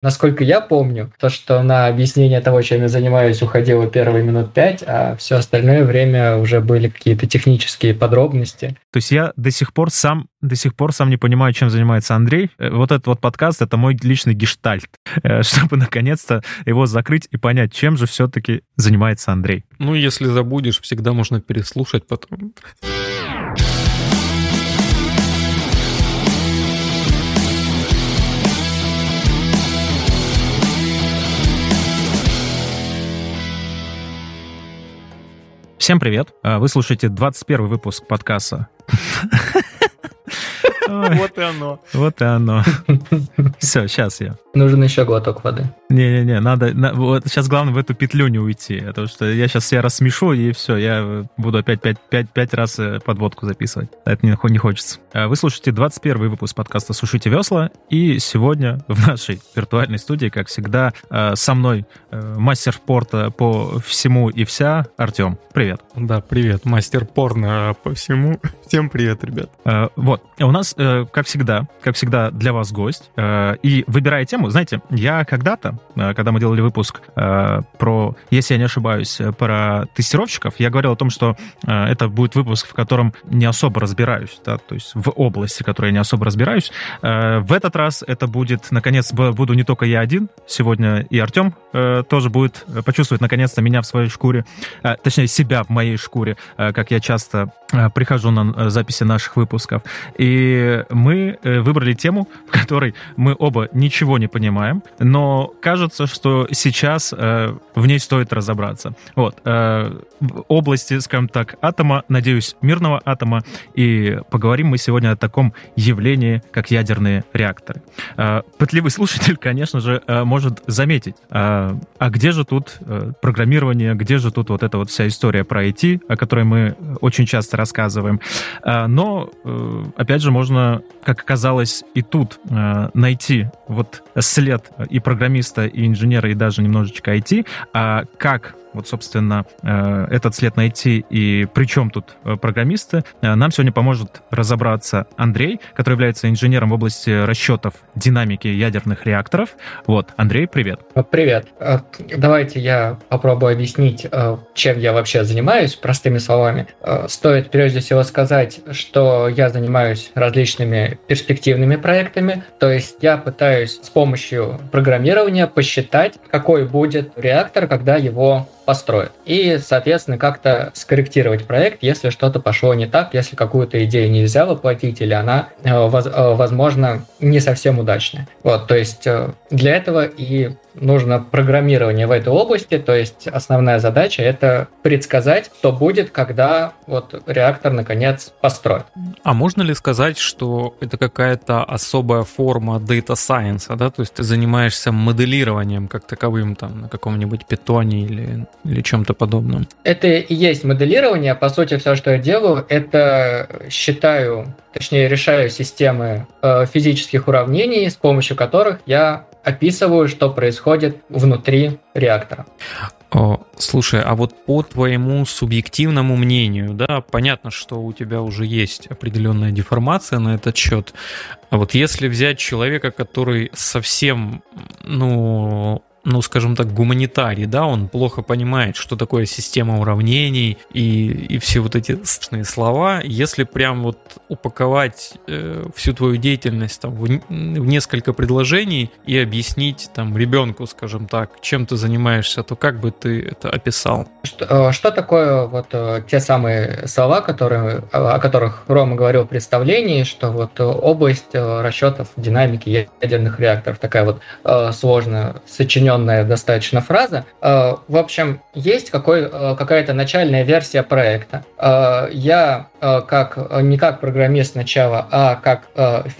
Насколько я помню, то, что на объяснение того, чем я занимаюсь, уходило первые минут пять, а все остальное время уже были какие-то технические подробности. То есть я до сих пор сам до сих пор сам не понимаю, чем занимается Андрей. Э, вот этот вот подкаст — это мой личный гештальт, э, чтобы наконец-то его закрыть и понять, чем же все-таки занимается Андрей. Ну, если забудешь, всегда можно переслушать потом. Всем привет. Э, вы слушаете 21 выпуск подкаста. Вот и оно. Вот и оно. Все, сейчас я. Нужен еще глоток воды. Не-не-не, надо, на, вот сейчас главное в эту петлю не уйти, потому что я сейчас себя рассмешу, и все, я буду опять пять, пять, пять раз э, подводку записывать. Это не, не хочется. А вы слушаете 21 выпуск подкаста «Сушите весла», и сегодня в нашей виртуальной студии, как всегда, э, со мной э, мастер спорта по всему и вся Артем. Привет. Да, привет, мастер порно по всему. Всем привет, ребят. Вот, у нас, как всегда, как всегда, для вас гость, и выбирая тему, знаете, я когда-то Э, когда мы делали выпуск э, про, если я не ошибаюсь, э, про тестировщиков, я говорил о том, что это будет выпуск, в котором не особо разбираюсь, да, то есть в области, в которой я не особо разбираюсь. В этот раз это будет, наконец, буду не только я один, сегодня и Артем тоже будет почувствовать, наконец-то, меня в своей шкуре, точнее, себя в моей шкуре, как я часто прихожу на записи наших выпусков. И мы выбрали тему, в которой мы оба ничего не понимаем, но кажется, что сейчас э, в ней стоит разобраться. Вот. Э, в области, скажем так, атома, надеюсь, мирного атома, и поговорим мы сегодня о таком явлении, как ядерные реакторы. Э, пытливый слушатель, конечно же, э, может заметить, э, а где же тут э, программирование, где же тут вот эта вот вся история про IT, о которой мы очень часто рассказываем. Э, но, э, опять же, можно, как оказалось, и тут э, найти вот след и программиста программиста и инженера, и даже немножечко IT, а как вот, собственно, э, этот след найти и при чем тут э, программисты, э, нам сегодня поможет разобраться Андрей, который является инженером в области расчетов динамики ядерных реакторов. Вот, Андрей, привет. Привет. Давайте я попробую объяснить, чем я вообще занимаюсь, простыми словами. Стоит прежде всего сказать, что я занимаюсь различными перспективными проектами, то есть я пытаюсь с помощью программирования посчитать, какой будет реактор, когда его построят. И, соответственно, как-то скорректировать проект, если что-то пошло не так, если какую-то идею нельзя воплотить, или она, э, э, возможно, не совсем удачная. Вот, то есть э, для этого и нужно программирование в этой области, то есть основная задача это предсказать, что будет, когда вот реактор наконец построят. А можно ли сказать, что это какая-то особая форма data science, да, то есть ты занимаешься моделированием как таковым там на каком-нибудь питоне или, или чем-то подобном? Это и есть моделирование, по сути все, что я делаю, это считаю, точнее решаю системы э, физических уравнений, с помощью которых я описываю, что происходит внутри реактора. О, слушай, а вот по твоему субъективному мнению, да, понятно, что у тебя уже есть определенная деформация на этот счет. А вот если взять человека, который совсем, ну, ну, скажем так, гуманитарий, да, он плохо понимает, что такое система уравнений и, и все вот эти страшные слова. Если прям вот упаковать э, всю твою деятельность там, в, в несколько предложений и объяснить там ребенку, скажем так, чем ты занимаешься, то как бы ты это описал? Что, э, что такое вот э, те самые слова, которые, о которых Рома говорил в представлении, что вот область расчетов динамики ядерных реакторов, такая вот сложно сочиненная упрощенная достаточно фраза. Э, в общем, есть какой, э, какая-то начальная версия проекта. Э, я как не как программист сначала, а как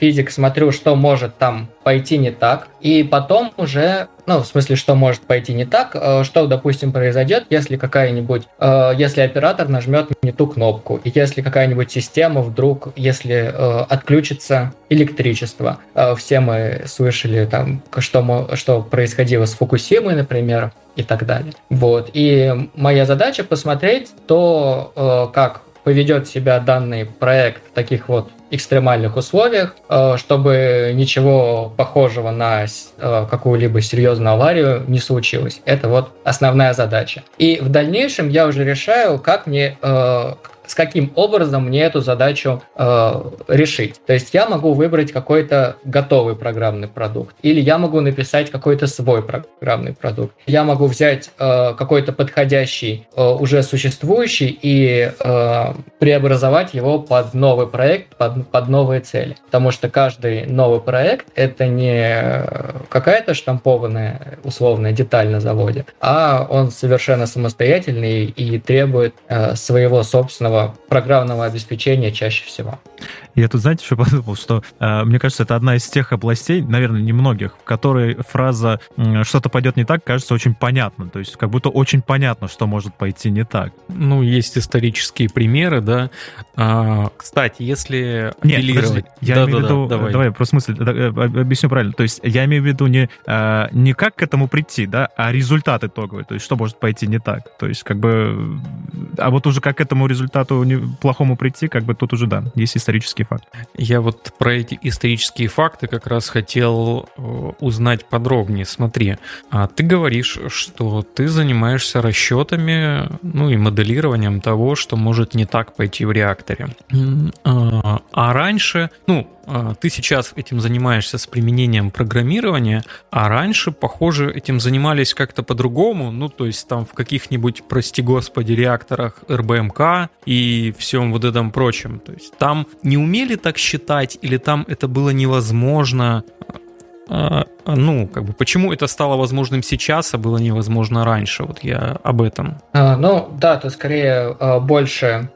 физик смотрю, что может там пойти не так, и потом уже ну, в смысле, что может пойти не так, э, что, допустим, произойдет, если какая-нибудь, э, если оператор нажмет не ту кнопку, и если какая-нибудь система вдруг, если э, отключится электричество. Все мы слышали там, что, мы, что происходило с Фукусимой, например, и так далее. Вот. И моя задача посмотреть то, как поведет себя данный проект таких вот экстремальных условиях, э, чтобы ничего похожего на э, какую-либо серьезную аварию не случилось. Это вот основная задача. И в дальнейшем я уже решаю, как мне э, с каким образом мне эту задачу э, решить. То есть я могу выбрать какой-то готовый программный продукт, или я могу написать какой-то свой программный продукт. Я могу взять э, какой-то подходящий, э, уже существующий, и э, преобразовать его под новый проект, под, под новые цели. Потому что каждый новый проект — это не какая-то штампованная условная деталь на заводе, а он совершенно самостоятельный и требует э, своего собственного программного обеспечения чаще всего. Я тут, знаете, что подумал, что э, мне кажется, это одна из тех областей, наверное, немногих, в которой фраза «что-то пойдет не так» кажется очень понятно. То есть как будто очень понятно, что может пойти не так. Ну, есть исторические примеры, да. А, кстати, если Нет, подожди, я да, имею в виду... Да, давай. давай, просто мысль, э, объясню правильно. То есть я имею в виду не, э, не как к этому прийти, да, а результат итоговый. То есть что может пойти не так. То есть как бы... А вот уже как к этому результату плохому прийти, как бы тут уже, да, есть исторический факт. Я вот про эти исторические факты как раз хотел э, узнать подробнее. Смотри, а ты говоришь, что ты занимаешься расчетами, ну и моделированием того, что может не так пойти в реакторе. А, а раньше, ну, а, ты сейчас этим занимаешься с применением программирования, а раньше, похоже, этим занимались как-то по-другому, ну, то есть там в каких-нибудь, прости господи, реакторах РБМК и всем вот этом прочем. То есть там не умели так считать или там это было невозможно? А, а, ну, как бы, почему это стало возможным сейчас, а было невозможно раньше? Вот я об этом. А, ну, да, то скорее больше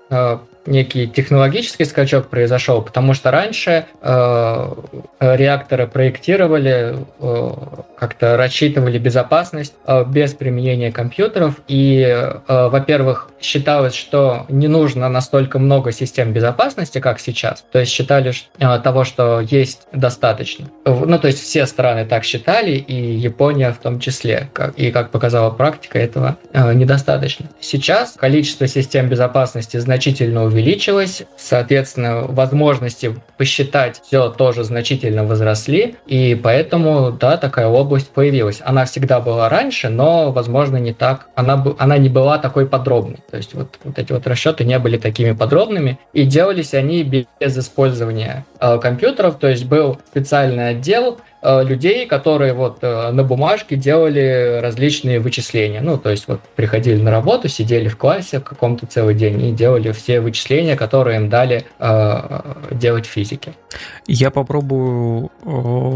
некий технологический скачок произошел, потому что раньше э, реакторы проектировали, э, как-то рассчитывали безопасность э, без применения компьютеров, и, э, во-первых, считалось, что не нужно настолько много систем безопасности, как сейчас, то есть считали что, э, того, что есть достаточно. Ну, то есть все страны так считали, и Япония в том числе, как, и как показала практика, этого э, недостаточно. Сейчас количество систем безопасности значительно увеличилось, соответственно, возможности посчитать все тоже значительно возросли, и поэтому, да, такая область появилась. Она всегда была раньше, но, возможно, не так, она, она не была такой подробной. То есть вот, вот эти вот расчеты не были такими подробными, и делались они без использования э, компьютеров, то есть был специальный отдел, людей, которые вот э, на бумажке делали различные вычисления. Ну, то есть вот приходили на работу, сидели в классе в каком-то целый день и делали все вычисления, которые им дали э, делать физики. Я попробую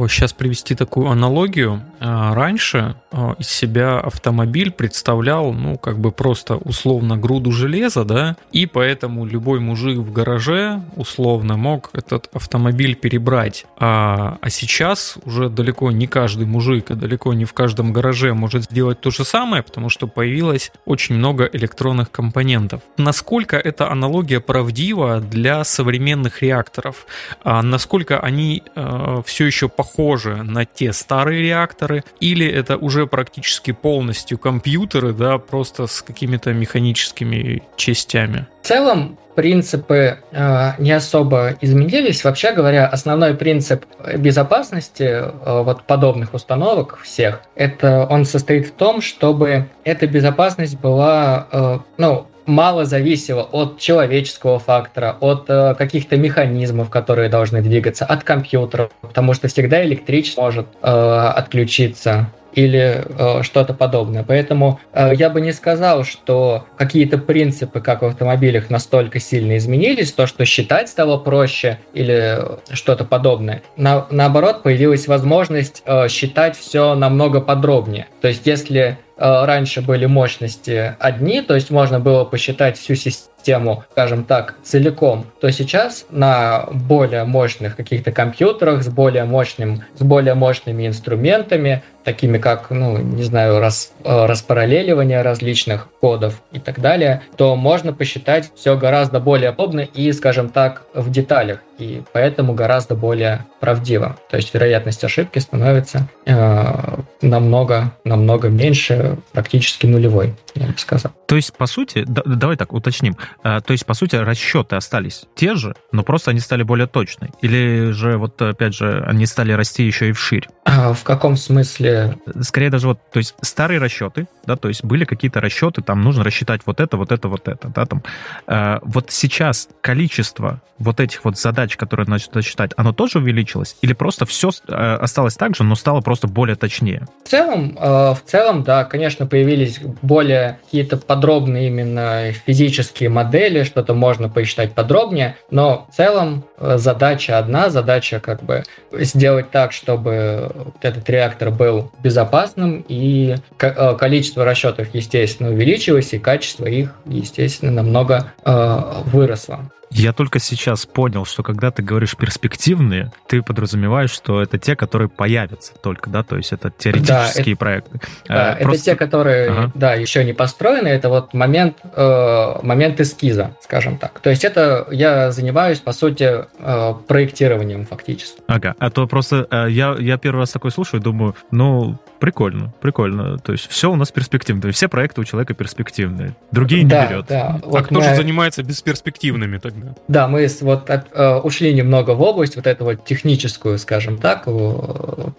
сейчас привести такую аналогию. Раньше из себя автомобиль представлял, ну, как бы просто условно груду железа, да, и поэтому любой мужик в гараже условно мог этот автомобиль перебрать. А, а сейчас уже уже далеко не каждый мужик, и далеко не в каждом гараже может сделать то же самое, потому что появилось очень много электронных компонентов. Насколько эта аналогия правдива для современных реакторов? А насколько они э, все еще похожи на те старые реакторы? Или это уже практически полностью компьютеры, да, просто с какими-то механическими частями? В целом, принципы э, не особо изменились. Вообще говоря, основной принцип безопасности э, вот подобных установок всех, это он состоит в том, чтобы эта безопасность была, э, ну, мало зависела от человеческого фактора, от э, каких-то механизмов, которые должны двигаться, от компьютера, потому что всегда электричество может э, отключиться или э, что-то подобное. Поэтому э, я бы не сказал, что какие-то принципы, как в автомобилях, настолько сильно изменились, то, что считать стало проще или что-то подобное. На, наоборот, появилась возможность э, считать все намного подробнее. То есть, если раньше были мощности одни, то есть можно было посчитать всю систему систему, скажем так, целиком, то сейчас на более мощных каких-то компьютерах с более мощным, с более мощными инструментами, такими как, ну, не знаю, рас, э, распараллеливание различных кодов и так далее, то можно посчитать все гораздо более подробно и, скажем так, в деталях. И поэтому гораздо более правдиво. То есть вероятность ошибки становится э, намного, намного меньше, практически нулевой, я бы сказал. То есть, по сути, да, давай так уточним. А, то есть, по сути, расчеты остались те же, но просто они стали более точны. Или же, вот опять же, они стали расти еще и вширь? А в каком смысле? Скорее даже вот, то есть старые расчеты, да, то есть были какие-то расчеты, там нужно рассчитать вот это, вот это, вот это, да, там. А, вот сейчас количество вот этих вот задач, которые надо считать, оно тоже увеличилось? Или просто все а, осталось так же, но стало просто более точнее? В целом, а, в целом, да, конечно, появились более какие-то подробные именно физические модели, что-то можно посчитать подробнее, но в целом э, задача одна, задача как бы сделать так, чтобы этот реактор был безопасным, и э, количество расчетов, естественно, увеличилось, и качество их, естественно, намного э, выросло. Я только сейчас понял, что когда ты говоришь перспективные, ты подразумеваешь, что это те, которые появятся только, да, то есть это теоретические да, проекты. Да, а, просто... это те, которые, ага. да, еще не построены, это вот момент, э, момент эскиза, скажем так. То есть это я занимаюсь, по сути, э, проектированием фактически. Ага, а то просто э, я, я первый раз такой слушаю и думаю, ну, Прикольно, прикольно. То есть все у нас перспективно. Все проекты у человека перспективные. Другие да, не берет. Да. А вот кто мы... же занимается бесперспективными тогда? Да, мы вот от, э, ушли немного в область вот эту вот техническую, скажем так,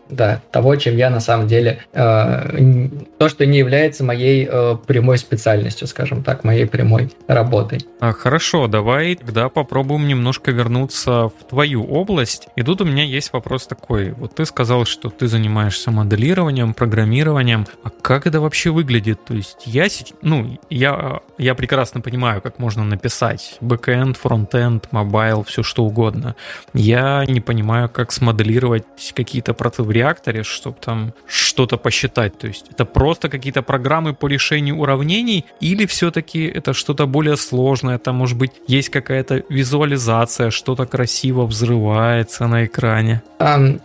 да, того, чем я на самом деле, э, то, что не является моей э, прямой специальностью, скажем так, моей прямой работой. А, хорошо, давай тогда попробуем немножко вернуться в твою область. И тут у меня есть вопрос такой. Вот ты сказал, что ты занимаешься моделированием, программированием. А как это вообще выглядит? То есть я, ну, я, я прекрасно понимаю, как можно написать backend, frontend, mobile, все что угодно. Я не понимаю, как смоделировать какие-то проты в реакторе, чтобы там что-то посчитать. То есть это просто какие-то программы по решению уравнений или все-таки это что-то более сложное? Там, может быть, есть какая-то визуализация, что-то красиво взрывается на экране?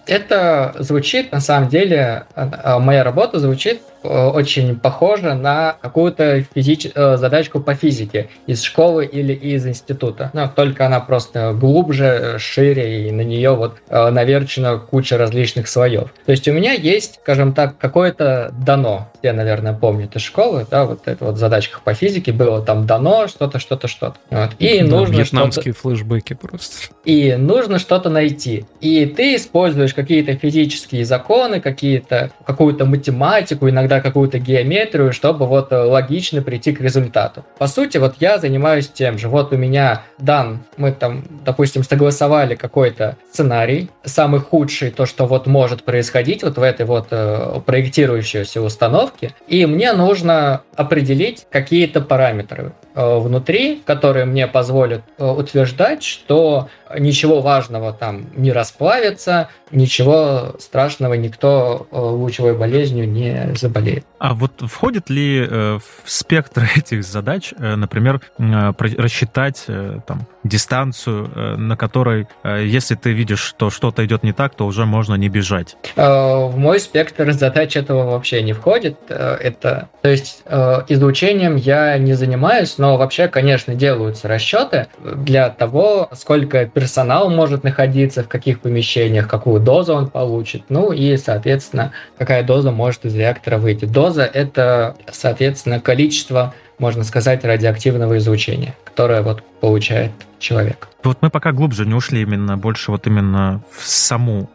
Это звучит на самом деле а, моя работа звучит очень похожа на какую-то физич... Э, задачку по физике из школы или из института. Но только она просто глубже, шире, и на нее вот э, наверчена куча различных слоев. То есть у меня есть, скажем так, какое-то дано. Я, наверное, помню из школы, да, вот это вот в задачках по физике было там дано что-то, что-то, что-то. Вот. И да, нужно вьетнамские флешбеки просто. И нужно что-то найти. И ты используешь какие-то физические законы, какие-то, какую-то математику, иногда иногда какую-то геометрию, чтобы вот э, логично прийти к результату. По сути, вот я занимаюсь тем же. Вот у меня дан, мы там, допустим, согласовали какой-то сценарий, самый худший, то, что вот может происходить вот в этой вот э, проектирующейся установке, и мне нужно определить какие-то параметры внутри, которые мне позволят э, утверждать, что ничего важного там не расплавится, ничего страшного никто э, лучевой болезнью не заболеет. А вот входит ли э, в спектр этих задач, э, например, рассчитать там дистанцию, на которой, если ты видишь, что что-то идет не так, то уже можно не бежать? В мой спектр задач этого вообще не входит. Это, то есть изучением я не занимаюсь, но вообще, конечно, делаются расчеты для того, сколько персонал может находиться в каких помещениях, какую дозу он получит, ну и, соответственно, какая доза может из реактора выйти. Доза – это, соответственно, количество, можно сказать, радиоактивного излучения, которое вот получает человек. Вот мы пока глубже не ушли именно, больше вот именно в саму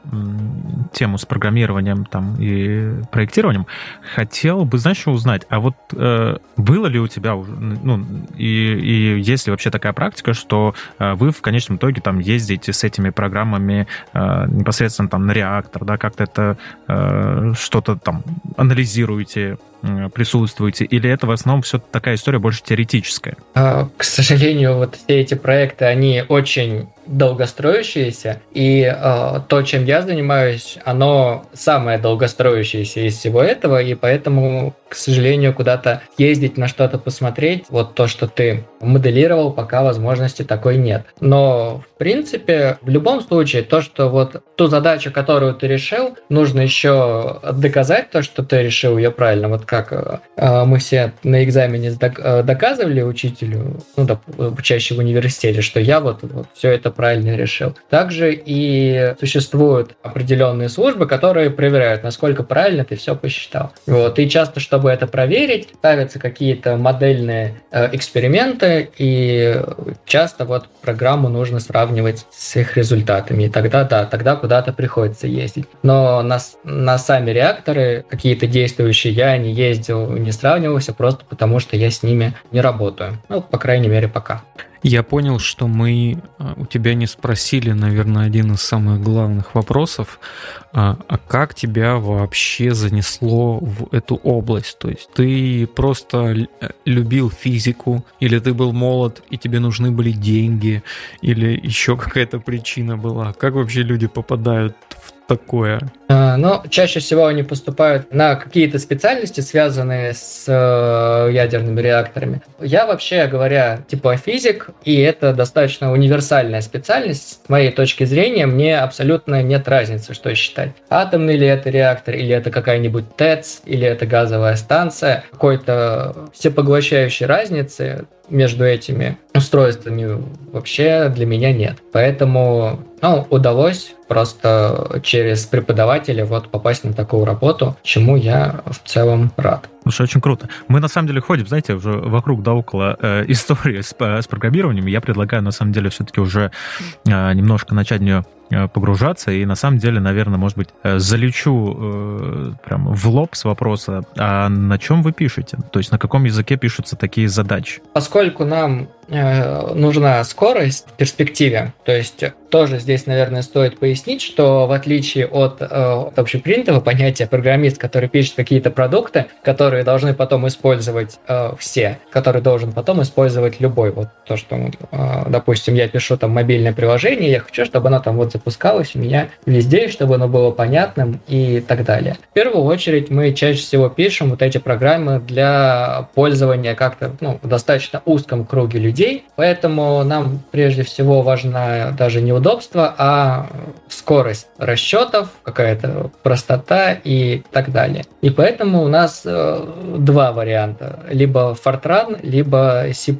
тему с программированием там и проектированием. Хотел бы, знаешь, узнать, а вот э, было ли у тебя, ну, и, и есть ли вообще такая практика, что э, вы в конечном итоге там ездите с этими программами э, непосредственно там на реактор, да, как-то это э, что-то там анализируете, присутствуете, или это в основном все такая история больше теоретическая? А, к сожалению, вот все эти проекты, они очень долгостроящиеся, и э, то, чем я занимаюсь, оно самое долгостроящееся из всего этого, и поэтому, к сожалению, куда-то ездить на что-то посмотреть, вот то, что ты моделировал, пока возможности такой нет. Но, в принципе, в любом случае, то, что вот ту задачу, которую ты решил, нужно еще доказать то, что ты решил ее правильно. Вот как э, мы все на экзамене доказывали учителю, ну, да, чаще в университете, что я вот, вот все это правильно решил. Также и существуют определенные службы, которые проверяют, насколько правильно ты все посчитал. Вот. И часто, чтобы это проверить, ставятся какие-то модельные э, эксперименты, и часто вот программу нужно сравнивать с их результатами. И тогда, да, тогда куда-то приходится ездить. Но на, на сами реакторы какие-то действующие я не ездил, не сравнивался, просто потому что я с ними не работаю. Ну, по крайней мере, пока. Я понял, что мы а, у тебя не спросили, наверное, один из самых главных вопросов, а, а как тебя вообще занесло в эту область? То есть ты просто любил физику, или ты был молод и тебе нужны были деньги, или еще какая-то причина была? Как вообще люди попадают в такое? А, но чаще всего они поступают на какие-то специальности, связанные с э, ядерными реакторами. Я вообще говоря, типа физик, и это достаточно универсальная специальность. С моей точки зрения, мне абсолютно нет разницы, что считать. Атомный ли это реактор, или это какая-нибудь ТЭЦ, или это газовая станция. Какой-то всепоглощающей разницы между этими устройствами вообще для меня нет. Поэтому ну, удалось просто через преподавателя вот попасть на такую работу, чему я в целом рад. Слушай, очень круто. Мы на самом деле ходим, знаете, уже вокруг да около э, истории с, э, с программированием. Я предлагаю на самом деле все-таки уже э, немножко начать в нее Э, погружаться, и на самом деле, наверное, может быть, э, залечу э, прям в лоб с вопроса, а на чем вы пишете? То есть на каком языке пишутся такие задачи? Поскольку нам нужна скорость в перспективе, то есть тоже здесь, наверное, стоит пояснить, что в отличие от, э, от общепринятого понятия программист, который пишет какие-то продукты, которые должны потом использовать э, все, который должен потом использовать любой, вот то, что, э, допустим, я пишу там мобильное приложение, я хочу, чтобы оно там вот запускалось у меня везде, чтобы оно было понятным и так далее. В первую очередь мы чаще всего пишем вот эти программы для пользования как-то ну, в достаточно узком круге людей, поэтому нам прежде всего важна даже не удобство, а скорость расчетов, какая-то простота и так далее. И поэтому у нас э, два варианта, либо Fortran, либо C++.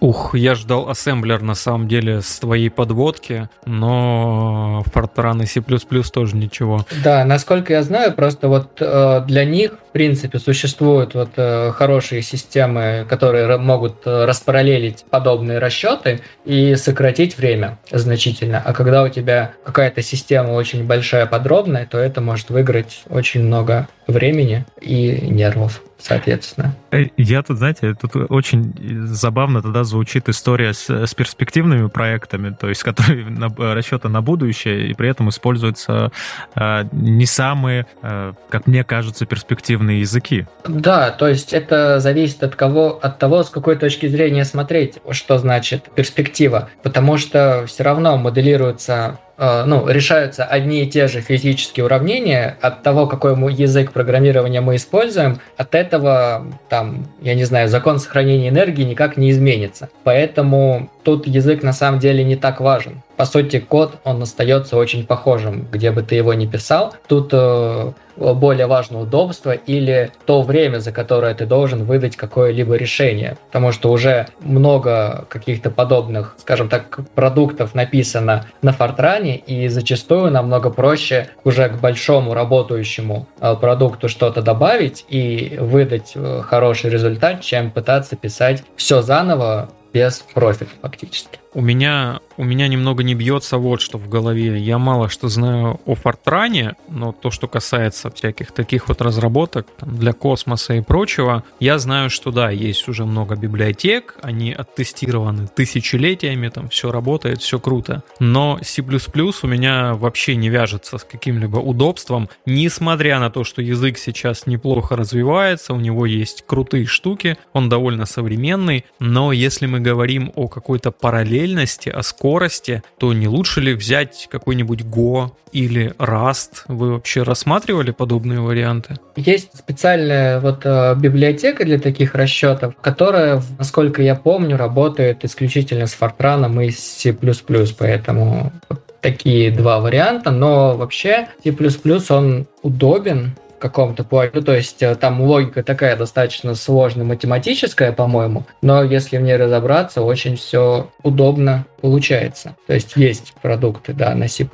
Ух, я ждал ассемблер на самом деле с твоей подводки, но Fortran и C++ тоже ничего. Да, насколько я знаю, просто вот э, для них, в принципе, существуют вот э, хорошие системы, которые могут э, распараллелить подобные расчеты и сократить время значительно. А когда у тебя какая-то система очень большая, подробная, то это может выиграть очень много времени и нервов соответственно. Э, я тут, знаете, тут очень забавно тогда звучит история с, с перспективными проектами, то есть которые на, расчеты на будущее, и при этом используются э, не самые, э, как мне кажется, перспективные языки. Да, то есть это зависит от кого, от того, с какой точки зрения смотреть, что значит перспектива, потому что все равно моделируется ну, решаются одни и те же физические уравнения, от того, какой язык программирования мы используем, от этого, там, я не знаю, закон сохранения энергии никак не изменится. Поэтому тут язык на самом деле не так важен. По сути, код, он остается очень похожим, где бы ты его ни писал. Тут э, более важно удобство или то время, за которое ты должен выдать какое-либо решение. Потому что уже много каких-то подобных, скажем так, продуктов написано на Фортране, и зачастую намного проще уже к большому работающему э, продукту что-то добавить и выдать э, хороший результат, чем пытаться писать все заново без профита фактически. У меня, у меня немного не бьется вот что в голове. Я мало что знаю о Фортране, но то, что касается всяких таких вот разработок там, для космоса и прочего, я знаю, что да, есть уже много библиотек, они оттестированы тысячелетиями, там все работает, все круто. Но C++ у меня вообще не вяжется с каким-либо удобством, несмотря на то, что язык сейчас неплохо развивается, у него есть крутые штуки, он довольно современный, но если мы говорим о какой-то параллели параллельности, о скорости, то не лучше ли взять какой-нибудь Go или Rust? Вы вообще рассматривали подобные варианты? Есть специальная вот э, библиотека для таких расчетов, которая, насколько я помню, работает исключительно с Fortran и с C++, поэтому такие два варианта, но вообще C++ он удобен, каком-то плане. То есть э, там логика такая достаточно сложная, математическая, по-моему, но если в ней разобраться, очень все удобно получается. То есть есть продукты, да, на C++,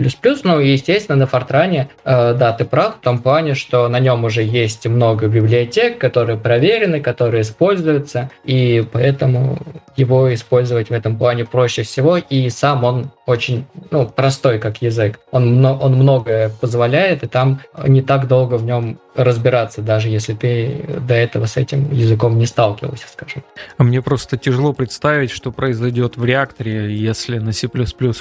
но, естественно, на Fortran, э, да, ты прав в том плане, что на нем уже есть много библиотек, которые проверены, которые используются, и поэтому его использовать в этом плане проще всего, и сам он очень ну, простой как язык. Он, он многое позволяет, и там не так долго в нем разбираться, даже если ты до этого с этим языком не сталкивался, скажем. А мне просто тяжело представить, что произойдет в реакторе, если на C++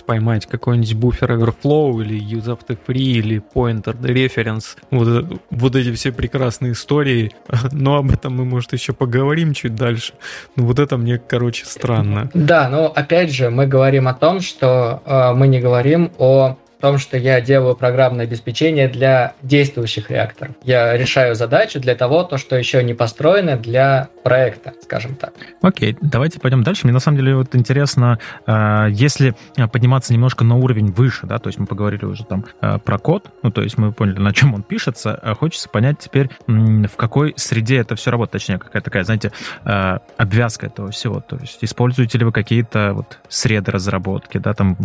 поймать какой-нибудь буфер overflow или use the free или pointer reference, вот, вот эти все прекрасные истории, но об этом мы, может, еще поговорим чуть дальше. Но вот это мне, короче, странно. Да, но опять же, мы говорим о том, что э, мы не говорим о том, что я делаю программное обеспечение для действующих реакторов. Я решаю задачу для того, то, что еще не построено для проекта, скажем так. Окей, давайте пойдем дальше. Мне на самом деле вот интересно, а, если подниматься немножко на уровень выше, да, то есть мы поговорили уже там а, про код, ну, то есть мы поняли, на чем он пишется, хочется понять теперь, в какой среде это все работает, точнее, какая-то такая, знаете, обвязка этого всего. То есть используете ли вы какие-то вот среды разработки, да, там,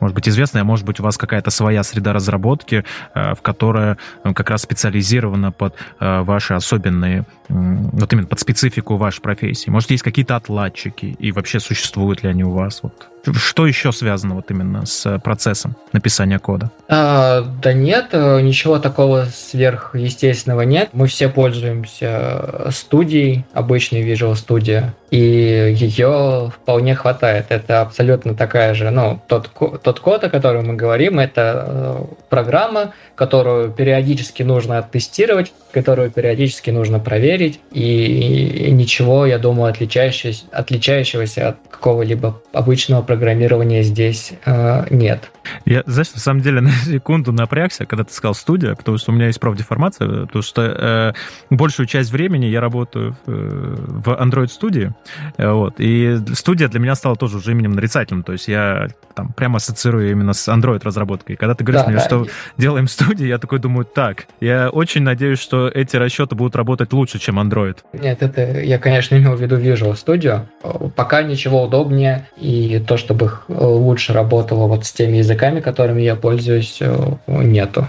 может быть, известные, а может быть, у вас какая-то какая-то своя среда разработки, э, в которая э, как раз специализирована под э, ваши особенные, вот именно под специфику вашей профессии. Может, есть какие-то отладчики, и вообще существуют ли они у вас? Вот что еще связано вот именно с процессом написания кода? А, да нет, э, ничего такого сверхъестественного нет. Мы все пользуемся студией, обычной Visual Studio, и ее вполне хватает. Это абсолютно такая же, ну, тот, тот код, о котором мы говорим, это э, программа, которую периодически нужно оттестировать, которую периодически нужно проверить, и ничего, я думаю, отличающегося, отличающегося от какого-либо обычного программирования здесь э, нет. Я, знаешь, на самом деле на секунду напрягся, когда ты сказал студия, потому что у меня есть профдеформация, потому что э, большую часть времени я работаю в, в Android студии, э, вот, и студия для меня стала тоже уже именем нарицательным, то есть я там прямо ассоциирую именно с Android разработкой. Когда ты говоришь да, мне, да. что делаем студии, я такой думаю, так, я очень надеюсь, что эти расчеты будут работать лучше, чем Android. Нет, это я, конечно, имел в виду Visual Studio. Пока ничего удобнее, и то, чтобы лучше работало вот с теми языками, которыми я пользуюсь, э, нету.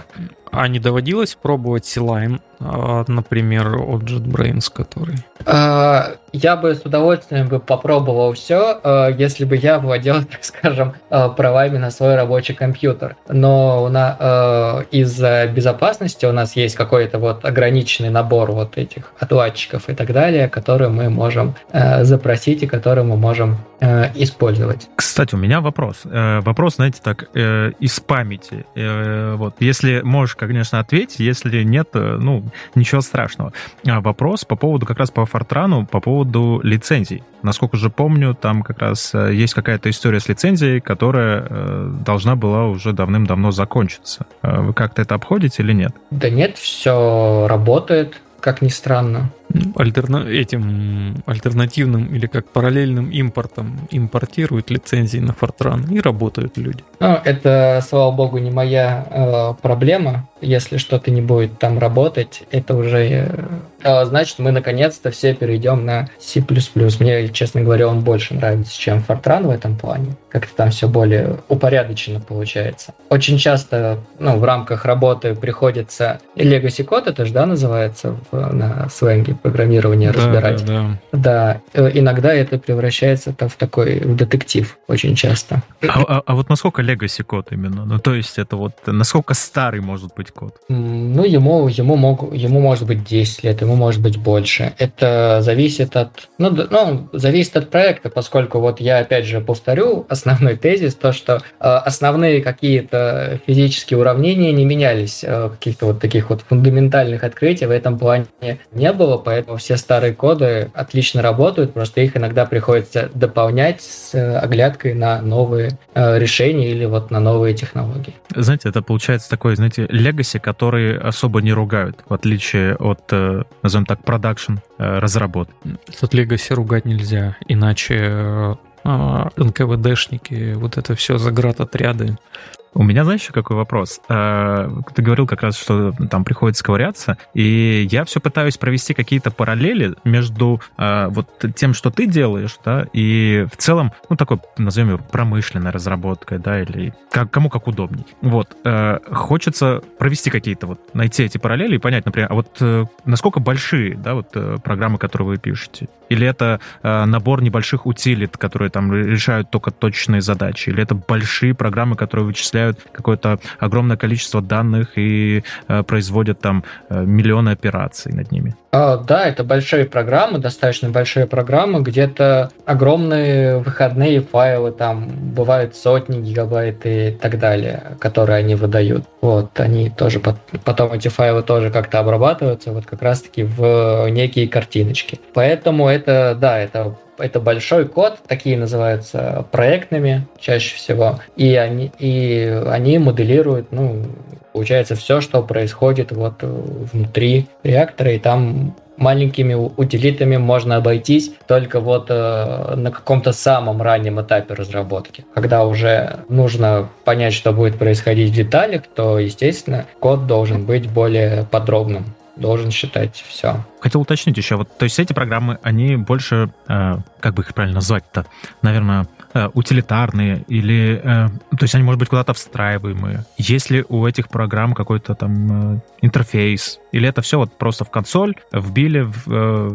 А не доводилось пробовать а, например, от JetBrains, который? А, я бы с удовольствием бы попробовал все, а, если бы я владел, так скажем, правами на свой рабочий компьютер. Но из-за безопасности у нас есть какой-то вот ограниченный набор вот этих отладчиков и так далее, которые мы можем запросить и которые мы можем использовать. Кстати, у меня вопрос. Э, вопрос, знаете, так, э, из памяти. Э, вот, если можешь конечно, ответить. Если нет, ну, ничего страшного. А вопрос по поводу, как раз по Фортрану, по поводу лицензий. Насколько же помню, там как раз э, есть какая-то история с лицензией, которая э, должна была уже давным-давно закончиться. Вы как-то это обходите или нет? Да нет, все работает, как ни странно альтерна... этим альтернативным или как параллельным импортом импортируют лицензии на Fortran и работают люди. Ну, это, слава богу, не моя э, проблема. Если что-то не будет там работать, это уже э, значит, мы наконец-то все перейдем на C++. Мне, честно говоря, он больше нравится, чем Fortran в этом плане. Как-то там все более упорядоченно получается. Очень часто ну, в рамках работы приходится Legacy код, это же да, называется в, на сленге программирования да, разбирать. Да, да. да, э, иногда это превращается в такой в детектив очень часто. А, а, а вот насколько legacy код именно? Ну, то есть это вот насколько старый может быть код? Ну, ему, ему, мог, ему может быть 10 лет, ему может быть больше. Это зависит от, ну, ну, зависит от проекта, поскольку вот я опять же повторю основной тезис, то, что э, основные какие-то физические уравнения не менялись, э, каких-то вот таких вот фундаментальных открытий в этом плане не было, поэтому все старые коды отлично работают, просто их иногда приходится дополнять с э, оглядкой на новые э, решения или вот на новые технологии. Знаете, это получается такой, знаете, легаси, который особо не ругают, в отличие от, э, назовем так, продакшн разработки. Тут легаси ругать нельзя, иначе НКВДшники, вот это все заградотряды У меня, знаешь, еще какой вопрос? Э, ты говорил как раз, что там приходится ковыряться, и я все пытаюсь провести какие-то параллели между э, вот тем, что ты делаешь, да, и в целом, ну, такой, назовем его, промышленной разработкой, да, или как, кому как удобней. Вот. Э, хочется провести какие-то вот, найти эти параллели и понять, например, а вот насколько большие, да, вот программы, которые вы пишете? Или это набор небольших утилит, которые там решают только точные задачи? Или это большие программы, которые вычисляют получают какое-то огромное количество данных и э, производят там э, миллионы операций над ними. А, да, это большие программы, достаточно большие программы, где-то огромные выходные файлы, там бывают сотни гигабайт и так далее, которые они выдают. Вот, они тоже потом эти файлы тоже как-то обрабатываются, вот как раз-таки в некие картиночки. Поэтому это, да, это это большой код, такие называются проектными чаще всего, и они, и они моделируют, ну, получается, все, что происходит вот внутри реактора, и там маленькими утилитами можно обойтись только вот э, на каком-то самом раннем этапе разработки. Когда уже нужно понять, что будет происходить в деталях, то, естественно, код должен быть более подробным должен считать все. Хотел уточнить еще, вот, то есть эти программы, они больше, э, как бы их правильно назвать-то, наверное, утилитарные или, э, то есть они, может быть, куда-то встраиваемые. Есть ли у этих программ какой-то там э, интерфейс? Или это все вот просто в консоль вбили, э,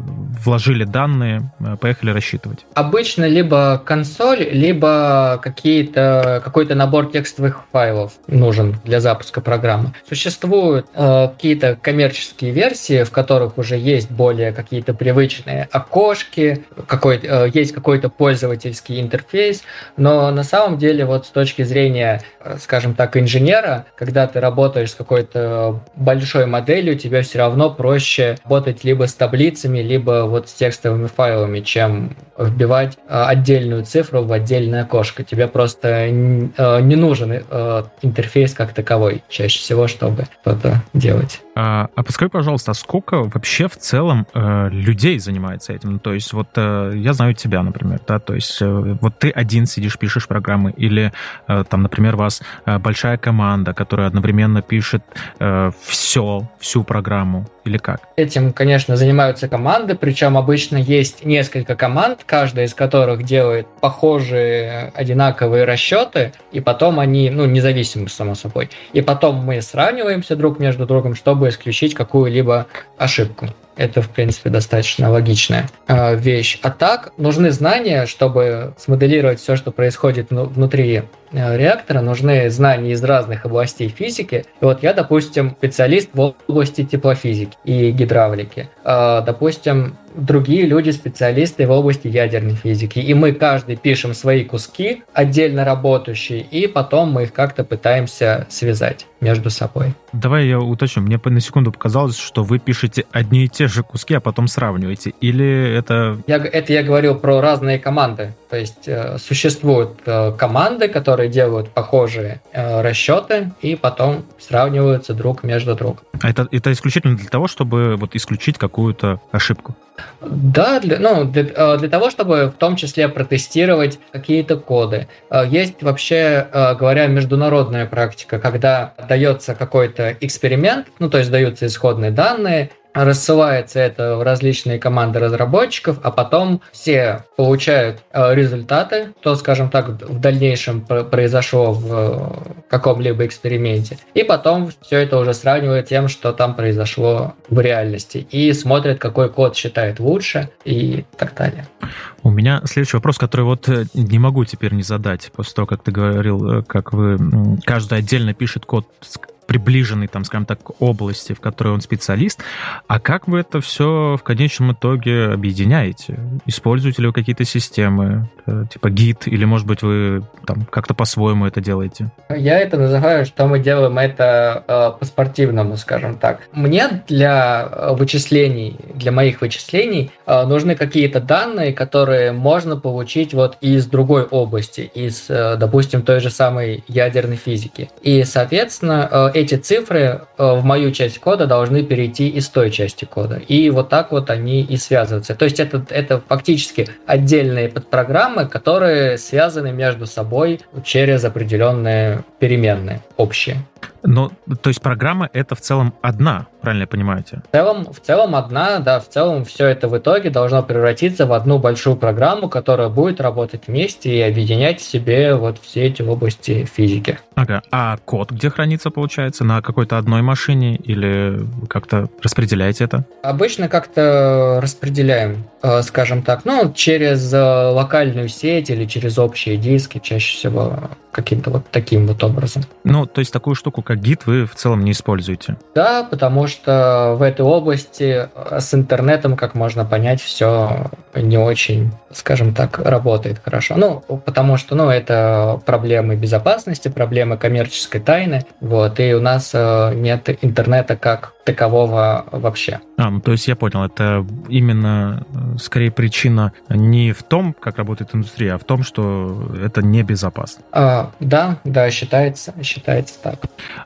вложили данные, э, поехали рассчитывать? Обычно либо консоль, либо какие-то, какой-то набор текстовых файлов нужен для запуска программы. Существуют э, какие-то коммерческие версии, в которых уже есть более какие-то привычные окошки, какой, э, есть какой-то пользовательский интерфейс, но на самом деле вот с точки зрения, э, скажем так, инженера, когда ты работаешь с какой-то большой моделью, тебе все равно проще работать либо с таблицами, либо вот с текстовыми файлами, чем вбивать э, отдельную цифру в отдельное окошко. Тебе просто не нужен интерфейс как таковой чаще всего, чтобы что-то делать. А, а подскажи, пожалуйста, а сколько вообще в целом э, людей занимается этим? Ну, то есть вот э, я знаю тебя, например, да, то есть э, вот ты один сидишь, пишешь программы, или э, там, например, у вас э, большая команда, которая одновременно пишет э, все, всю программу, или как? Этим, конечно, занимаются команды, причем обычно есть несколько команд, каждая из которых делает похожие, одинаковые расчеты, и потом они, ну, независимы, само собой. И потом мы сравниваемся друг между другом, чтобы исключить какую-либо ошибку. Это, в принципе, достаточно логичная э, вещь. А так, нужны знания, чтобы смоделировать все, что происходит внутри э, реактора. Нужны знания из разных областей физики. И вот я, допустим, специалист в области теплофизики и гидравлики. Э, допустим, другие люди специалисты в области ядерной физики. И мы каждый пишем свои куски, отдельно работающие, и потом мы их как-то пытаемся связать между собой. Давай я уточню. Мне на секунду показалось, что вы пишете одни и те же куски, а потом сравниваете. Или это... Я, это я говорил про разные команды. То есть э, существуют э, команды, которые делают похожие э, расчеты и потом сравниваются друг между другом. А это, это исключительно для того, чтобы вот исключить какую-то ошибку? Да, для, ну, для, э, для того, чтобы в том числе протестировать какие-то коды. Э, есть вообще, э, говоря, международная практика, когда дается какой-то эксперимент, ну, то есть даются исходные данные, рассылается это в различные команды разработчиков, а потом все получают э, результаты, то, скажем так, в дальнейшем произошло в э, каком-либо эксперименте. И потом все это уже сравнивают тем, что там произошло в реальности. И смотрят, какой код считает лучше и так далее. У меня следующий вопрос, который вот э, не могу теперь не задать, после того, как ты говорил, как вы каждый отдельно пишет код приближенной, там, скажем так, области, в которой он специалист. А как вы это все в конечном итоге объединяете? Используете ли вы какие-то системы, э, типа гид, или, может быть, вы там как-то по-своему это делаете? Я это называю, что мы делаем это э, по-спортивному, скажем так. Мне для э, вычислений, для моих вычислений э, нужны какие-то данные, которые можно получить вот из другой области, из, э, допустим, той же самой ядерной физики. И, соответственно, э, эти цифры в мою часть кода должны перейти из той части кода. И вот так вот они и связываются. То есть это, это фактически отдельные подпрограммы, которые связаны между собой через определенные переменные общие. Но, то есть программа это в целом одна, правильно понимаете? В целом, в целом одна, да, в целом все это в итоге должно превратиться в одну большую программу, которая будет работать вместе и объединять в себе вот все эти области физики. Ага, а код где хранится, получается, на какой-то одной машине или как-то распределяете это? Обычно как-то распределяем, э, скажем так, ну, через э, локальную сеть или через общие диски, чаще всего каким-то вот таким вот образом. Ну, то есть такую штуку, как гид, вы в целом не используете? Да, потому что в этой области э, с интернетом, как можно понять, все не очень, скажем так, работает хорошо. Ну, потому что, ну, это проблемы безопасности, проблемы коммерческой тайны, вот, и у нас э, нет интернета как такового вообще. А, ну, то есть я понял, это именно э, скорее причина не в том, как работает индустрия, а в том, что это небезопасно. А, да, да, считается, считается так.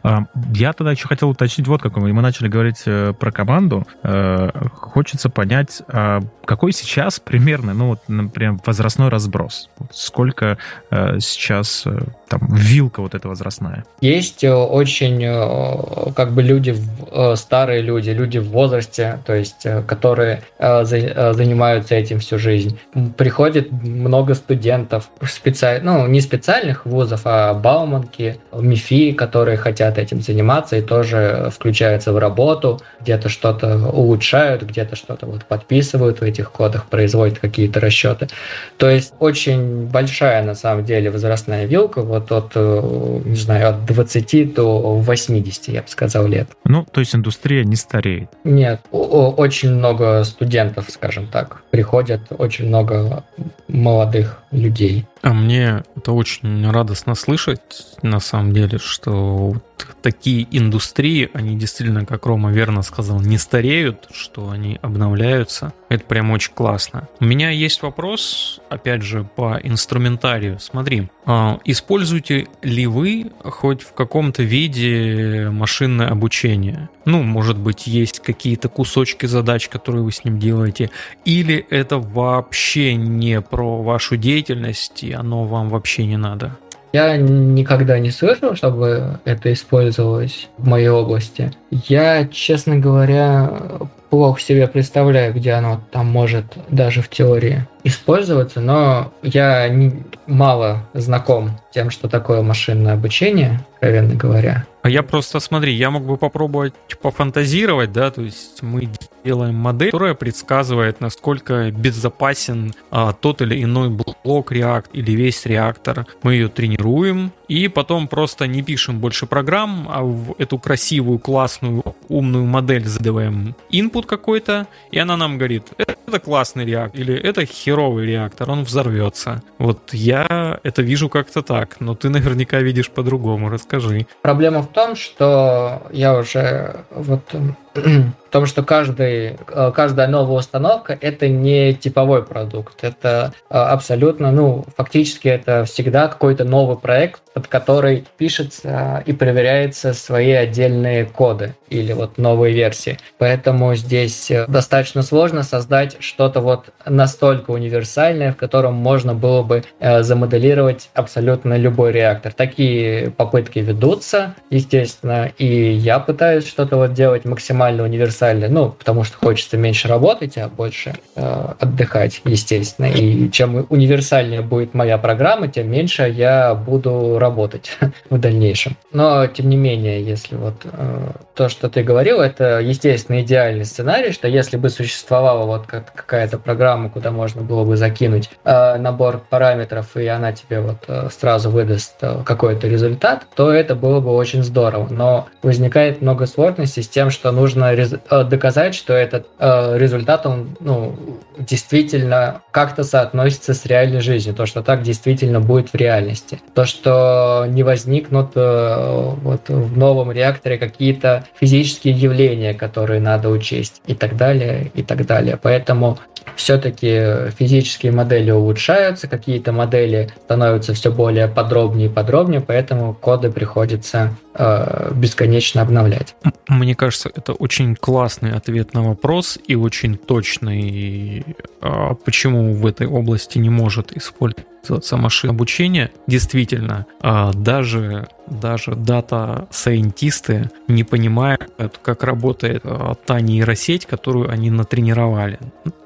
А, я тогда еще хотел уточнить вот какой. Мы начали говорить э, про команду. А, хочется понять, а какой сейчас примерно, ну вот, например, возрастной разброс? Сколько а, сейчас там вилка вот эта возрастная? Есть очень как бы люди старые люди, люди в возрасте, то есть э, которые э, э, занимаются этим всю жизнь. Приходит много студентов, специаль... ну, не специальных вузов, а Бауманки, МИФИ, которые хотят этим заниматься и тоже включаются в работу, где-то что-то улучшают, где-то что-то вот подписывают в этих кодах, производят какие-то расчеты. То есть очень большая на самом деле возрастная вилка, вот от, не знаю, от 20 до 80, я бы сказал, лет. Ну, то есть индустрия не стареет. Нет, очень много студентов, скажем так, приходят, очень много молодых людей. А мне это очень радостно слышать, на самом деле, что вот такие индустрии, они действительно, как Рома верно сказал, не стареют, что они обновляются. Это прям очень классно. У меня есть вопрос, опять же, по инструментарию. Смотри, используете ли вы хоть в каком-то виде машинное обучение? Ну, может быть, есть какие-то кусочки задач, которые вы с ним делаете, или это вообще не про вашу деятельность, и оно вам вообще не надо? Я никогда не слышал, чтобы это использовалось в моей области. Я, честно говоря, плохо себе представляю, где оно там может даже в теории использоваться, но я не, мало знаком тем, что такое машинное обучение, откровенно говоря. А я просто, смотри, я мог бы попробовать пофантазировать, да, то есть мы делаем модель, которая предсказывает, насколько безопасен а, тот или иной блок реакт или весь реактор. Мы ее тренируем, и потом просто не пишем больше программ, а в эту красивую, классную, умную модель задаваем input какой-то, и она нам говорит, это классный реактор, или это херовый реактор, он взорвется. Вот я это вижу как-то так, но ты наверняка видишь по-другому, расскажи. Проблема в том, что я уже вот в том, что каждый, э, каждая новая установка это не типовой продукт, это э, абсолютно, ну, фактически это всегда какой-то новый проект, под который пишется и проверяется свои отдельные коды или вот новые версии. Поэтому здесь э, достаточно сложно создать что-то вот настолько универсальное, в котором можно было бы замоделировать абсолютно любой реактор. Такие попытки ведутся, естественно, и я пытаюсь что-то вот делать максимально максимально универсальный, ну, потому что хочется меньше работать, а больше э, отдыхать, естественно. И чем универсальнее будет моя программа, тем меньше я буду работать в дальнейшем. Но, тем не менее, если вот э, то, что ты говорил, это, естественно, идеальный сценарий, что если бы существовала вот какая-то программа, куда можно было бы закинуть э, набор параметров, и она тебе вот э, сразу выдаст э, какой-то результат, то это было бы очень здорово. Но возникает много сложностей с тем, что нужно нужно э, доказать, что этот э, результат, он ну, действительно как-то соотносится с реальной жизнью, то, что так действительно будет в реальности. То, что не возникнут э, вот, в новом реакторе какие-то физические явления, которые надо учесть, и так далее, и так далее. Поэтому все-таки физические модели улучшаются, какие-то модели становятся все более подробнее и подробнее, поэтому коды приходится бесконечно обновлять. Мне кажется, это очень классный ответ на вопрос и очень точный, а почему в этой области не может использоваться машина обучения. Действительно, а, даже даже дата-сайентисты не понимают, как работает а, та нейросеть, которую они натренировали.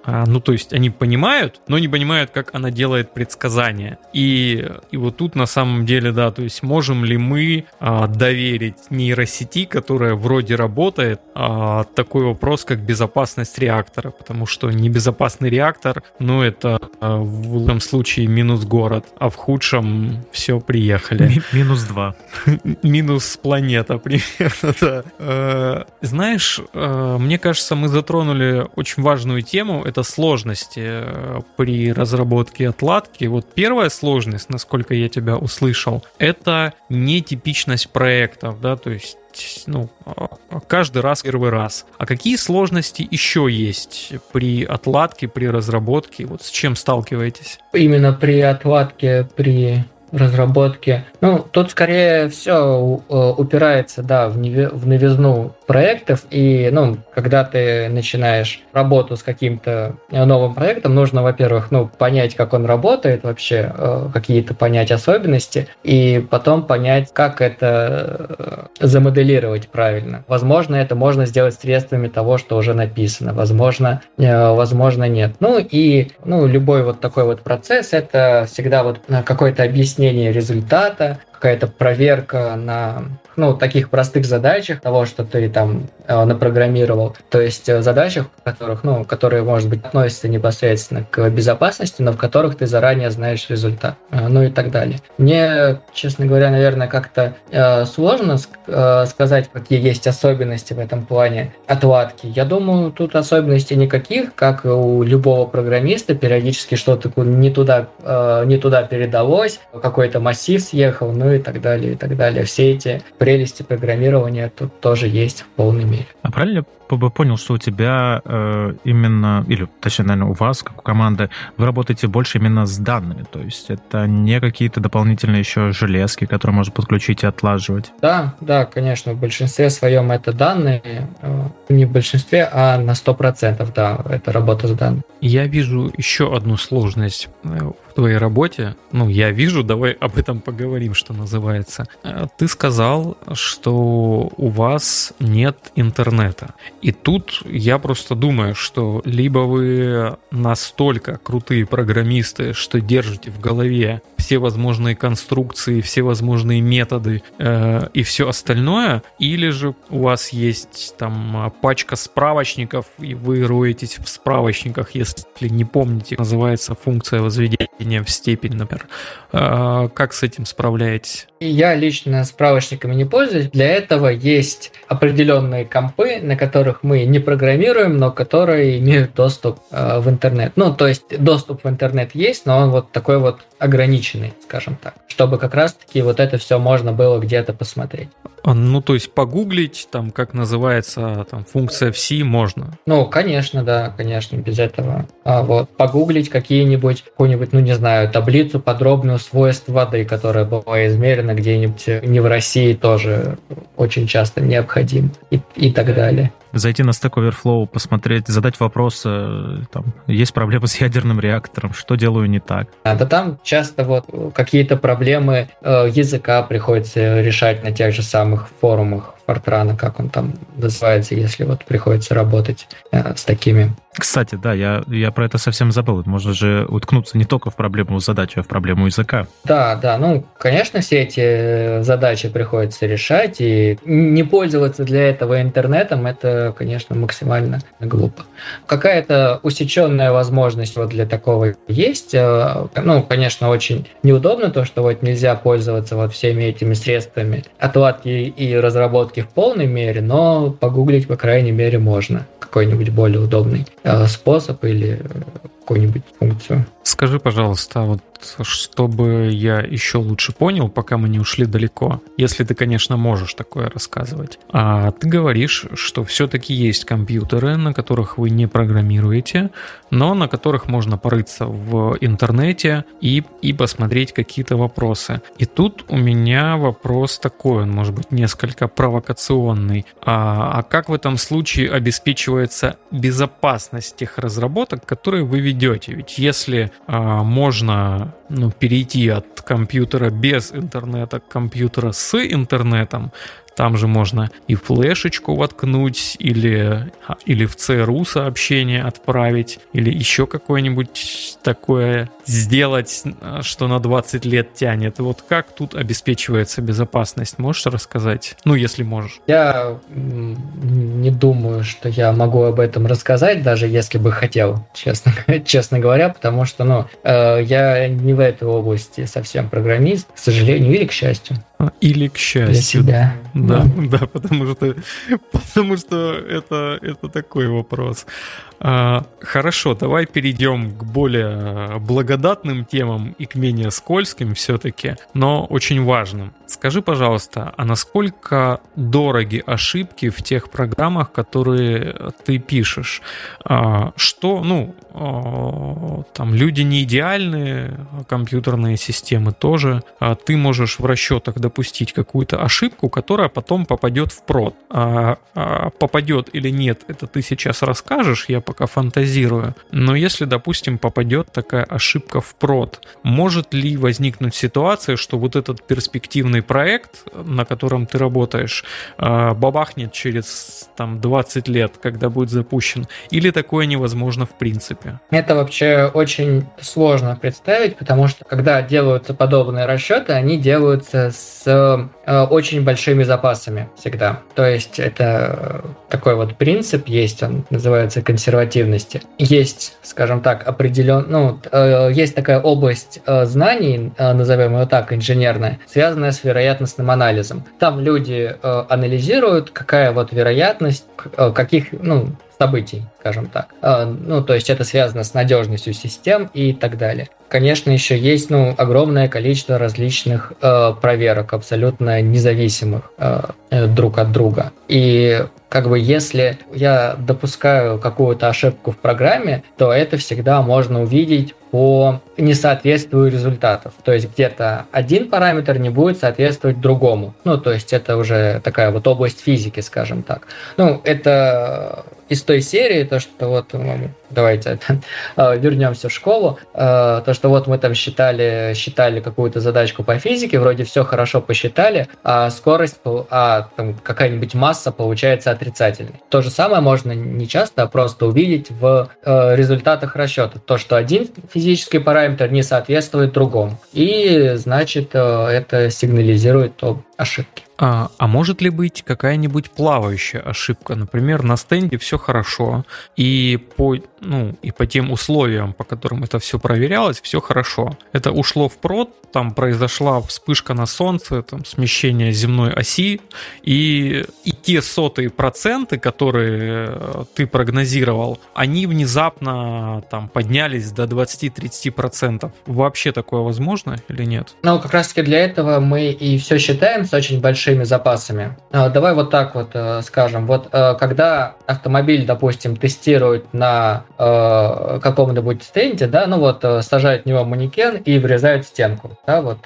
А, ну, то есть они понимают, но не понимают, как она делает предсказания. И, и вот тут на самом деле, да, то есть можем ли мы доверить нейросети, которая вроде работает, такой вопрос, как безопасность реактора, потому что небезопасный реактор, ну, это в лучшем случае минус город, а в худшем все, приехали. Ми- минус два. минус планета, примерно, да. А, знаешь, а, мне кажется, мы затронули очень важную тему, это сложности э, при разработке отладки. Вот первая сложность, насколько я тебя услышал, это нетипичность проектов, да, то есть ну, а, каждый раз первый раз. А какие сложности еще есть при отладке, при разработке? Вот с чем сталкиваетесь? Именно при отладке, при разработке. Ну, тут скорее все э, упирается, да, в, в новизну проектов, и, ну, когда ты начинаешь работу с каким-то новым проектом, нужно, во-первых, ну, понять, как он работает вообще, э, какие-то понять особенности, и потом понять, как это э, замоделировать правильно. Возможно, это можно сделать средствами того, что уже написано, возможно, э, возможно, нет. Ну, и, ну, любой вот такой вот процесс, это всегда вот какое-то объяснение результата, какая-то проверка на ну, таких простых задачах того, что ты там э, напрограммировал. То есть э, задачах, которых, ну, которые, может быть, относятся непосредственно к безопасности, но в которых ты заранее знаешь результат, э, ну и так далее. Мне, честно говоря, наверное, как-то э, сложно э, сказать, какие есть особенности в этом плане отладки. Я думаю, тут особенностей никаких, как у любого программиста, периодически что-то не туда, э, не туда передалось, какой-то массив съехал, ну и так далее, и так далее. Все эти прелести программирования тут тоже есть в полной мере. А правильно бы понял, что у тебя э, именно, или точнее, наверное, у вас, как у команды, вы работаете больше именно с данными, то есть это не какие-то дополнительные еще железки, которые можно подключить и отлаживать. Да, да, конечно, в большинстве своем это данные, э, не в большинстве, а на 100%, да, это работа с данными. Я вижу еще одну сложность э, в твоей работе. Ну, я вижу, давай об этом поговорим, что называется. Э, ты сказал, что у вас нет интернета. И тут я просто думаю, что либо вы настолько крутые программисты, что держите в голове все возможные конструкции, все возможные методы э, и все остальное, или же у вас есть там пачка справочников, и вы роетесь в справочниках, если не помните, называется функция возведения в степень, например. Э, как с этим справляетесь? Я лично справочниками не пользуюсь. Для этого есть определенные компы, на которых мы не программируем, но которые имеют доступ э, в интернет. Ну, то есть доступ в интернет есть, но он вот такой вот ограниченный, скажем так, чтобы как раз-таки вот это все можно было где-то посмотреть. А, ну, то есть погуглить, там, как называется там функция в C, можно? Ну, конечно, да, конечно, без этого. А вот погуглить какие-нибудь, какую-нибудь, ну, не знаю, таблицу подробную свойств воды, которая была измерена где-нибудь не в России, тоже очень часто необходим и, и так далее зайти на Stack Overflow, посмотреть, задать вопрос, э, там, есть проблемы с ядерным реактором, что делаю не так? А, да там часто вот какие-то проблемы э, языка приходится решать на тех же самых форумах Фортрана, как он там называется, если вот приходится работать э, с такими кстати, да, я, я про это совсем забыл. Можно же уткнуться не только в проблему задачи, а в проблему языка. Да, да, ну, конечно, все эти задачи приходится решать, и не пользоваться для этого интернетом, это, конечно, максимально глупо. Какая-то усеченная возможность вот для такого есть. Э, ну, конечно, очень неудобно то, что вот нельзя пользоваться вот всеми этими средствами отладки и разработки в полной мере, но погуглить, по крайней мере, можно какой-нибудь более удобный э, способ или какую-нибудь функцию. Скажи, пожалуйста, вот чтобы я еще лучше понял, пока мы не ушли далеко, если ты, конечно, можешь такое рассказывать. А ты говоришь, что все-таки есть компьютеры, на которых вы не программируете, но на которых можно порыться в интернете и, и посмотреть какие-то вопросы. И тут у меня вопрос такой, он может быть несколько провокационный. А, а как в этом случае обеспечивается безопасность тех разработок, которые вы ведете? Ведь если а, можно ну, перейти от компьютера без интернета к компьютеру с интернетом, там же можно и флешечку воткнуть, или, а, или в ЦРУ сообщение отправить, или еще какое-нибудь такое сделать, что на 20 лет тянет. Вот как тут обеспечивается безопасность? Можешь рассказать? Ну, если можешь. Я не думаю, что я могу об этом рассказать, даже если бы хотел, честно, честно говоря, потому что, ну, э, я не в этой области совсем программист, к сожалению, или к счастью. Или к счастью. Для себя. Да, да, да потому что, потому что это, это такой вопрос. А, хорошо, давай перейдем к более благодатным темам и к менее скользким все-таки, но очень важным. Скажи, пожалуйста, а насколько дороги ошибки в тех программах, которые ты пишешь? А, что, ну, а, там люди не идеальные, компьютерные системы тоже. А ты можешь в расчетах допустить какую-то ошибку, которая потом попадет в прод. А, а попадет или нет, это ты сейчас расскажешь, я пока фантазирую. Но если, допустим, попадет такая ошибка в прод, может ли возникнуть ситуация, что вот этот перспективный проект, на котором ты работаешь, а, бабахнет через там 20 лет, когда будет запущен, или такое невозможно в принципе? Это вообще очень сложно представить, потому что когда делаются подобные расчеты, они делаются с э, очень большими запасами всегда. То есть это такой вот принцип есть, он называется консервативности. Есть, скажем так, определен, ну, э, есть такая область э, знаний, э, назовем ее так, инженерная, связанная с вероятностным анализом. Там люди анализируют, какая вот вероятность каких, ну, событий, скажем так. Ну, то есть это связано с надежностью систем и так далее. Конечно, еще есть ну, огромное количество различных э, проверок, абсолютно независимых э, друг от друга. И как бы если я допускаю какую-то ошибку в программе, то это всегда можно увидеть по несоответствию результатов. То есть где-то один параметр не будет соответствовать другому. Ну, то есть это уже такая вот область физики, скажем так. Ну, это из той серии, то, что вот, ну, давайте э, вернемся в школу, э, то, что вот мы там считали, считали какую-то задачку по физике, вроде все хорошо посчитали, а скорость, а там какая-нибудь масса получается отрицательной. То же самое можно не часто, а просто увидеть в э, результатах расчета. То, что один физический параметр не соответствует другому. И, значит, это сигнализирует об ошибке. А, а может ли быть какая-нибудь плавающая ошибка? Например, на стенде все хорошо, и по, ну, и по тем условиям, по которым это все проверялось, все хорошо. Это ушло в прод, там произошла вспышка на солнце, там смещение земной оси, и, и те сотые проценты, которые э, ты прогнозировал, они внезапно там поднялись до 20-30%. Вообще такое возможно или нет? Ну, как раз таки для этого мы и все считаем с очень большим большими запасами. А, давай вот так вот э, скажем. Вот э, когда автомобиль, допустим, тестируют на э, каком-нибудь стенде, да, ну вот сажают в него манекен и врезают стенку, да, вот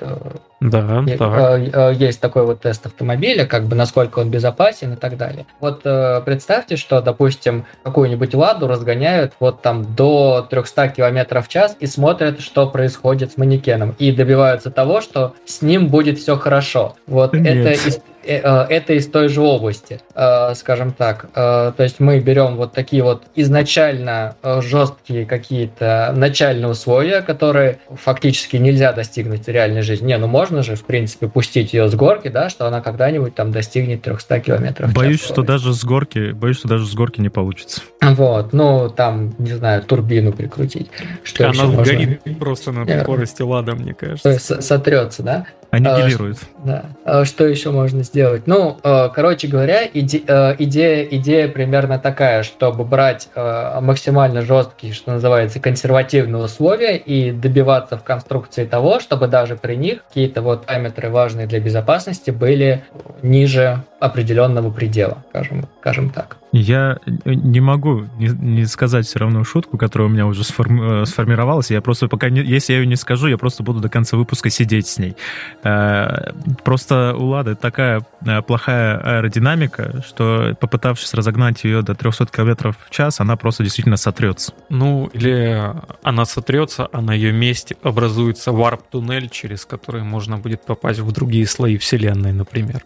да, и, так. Есть такой вот тест автомобиля, как бы насколько он безопасен и так далее. Вот представьте, что, допустим, какую-нибудь ладу разгоняют вот там до 300 км в час и смотрят, что происходит с манекеном. И добиваются того, что с ним будет все хорошо. Вот Нет. это Э, э, это из той же области, э, скажем так. То есть мы берем вот такие вот изначально жесткие какие-то начальные условия, которые фактически нельзя достигнуть в реальной жизни. Не, ну можно же, в принципе, пустить ее с горки, да, что она когда-нибудь там достигнет 300 километров. Боюсь, что даже с горки, боюсь, что даже с горки не получится. Вот, ну там, не знаю, турбину прикрутить. Что она сгорит можно... просто на скорости лада, мне кажется. Сотрется, да? Аннигилирует. А, да. А что еще можно сделать? Сделать? Ну, э, короче говоря, иде, э, идея, идея примерно такая, чтобы брать э, максимально жесткие, что называется, консервативные условия и добиваться в конструкции того, чтобы даже при них какие-то вот параметры важные для безопасности были ниже определенного предела, скажем, скажем так. Я не могу не, не сказать все равно шутку, которая у меня уже сформи- э, сформировалась. Я просто пока, не, если я ее не скажу, я просто буду до конца выпуска сидеть с ней. Э, просто у Лады такая э, плохая аэродинамика, что попытавшись разогнать ее до 300 км в час, она просто действительно сотрется. Ну, или она сотрется, а на ее месте образуется варп-туннель, через который можно будет попасть в другие слои Вселенной, например.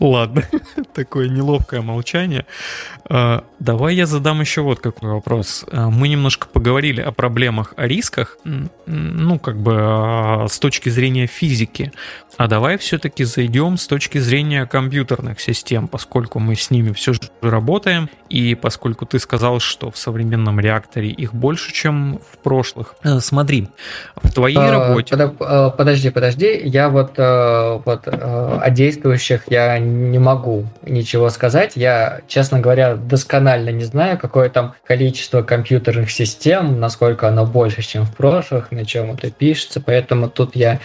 Ладно, такое неловкое молчание. А, давай я задам еще вот какой вопрос. А, мы немножко поговорили о проблемах, о рисках, ну, как бы а, с точки зрения физики. А давай все-таки зайдем с точки зрения компьютерных систем, поскольку мы с ними все же работаем, и поскольку ты сказал, что в современном реакторе их больше, чем в прошлых. Смотри, в твоей а, работе... Подожди, подожди, я вот, вот о действующих я не могу ничего сказать. Я, честно говоря, досконально не знаю, какое там количество компьютерных систем, насколько оно больше, чем в прошлых, на чем это пишется, поэтому тут я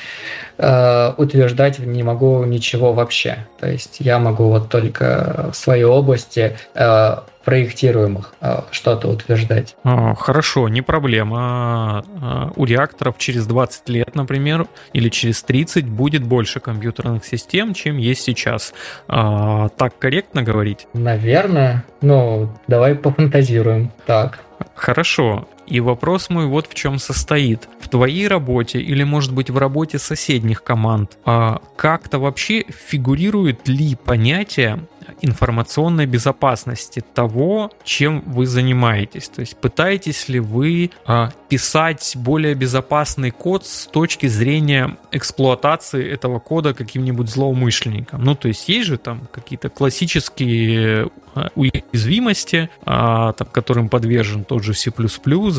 э, утверждать не могу ничего вообще. То есть я могу вот только в своей области э, проектируемых э, что-то утверждать. Хорошо, не проблема. А, у реакторов через 20 лет, например, или через 30 будет больше компьютерных систем, чем есть сейчас. А, так корректно говорить? Наверное. Ну, давай пофантазируем. Так. Хорошо. И вопрос мой вот в чем состоит. В твоей работе или, может быть, в работе соседних команд а как-то вообще фигурирует ли понятие информационной безопасности того, чем вы занимаетесь. То есть пытаетесь ли вы а, писать более безопасный код с точки зрения эксплуатации этого кода каким-нибудь злоумышленником. Ну, то есть есть же там какие-то классические а, уязвимости, а, там, которым подвержен тот же C++,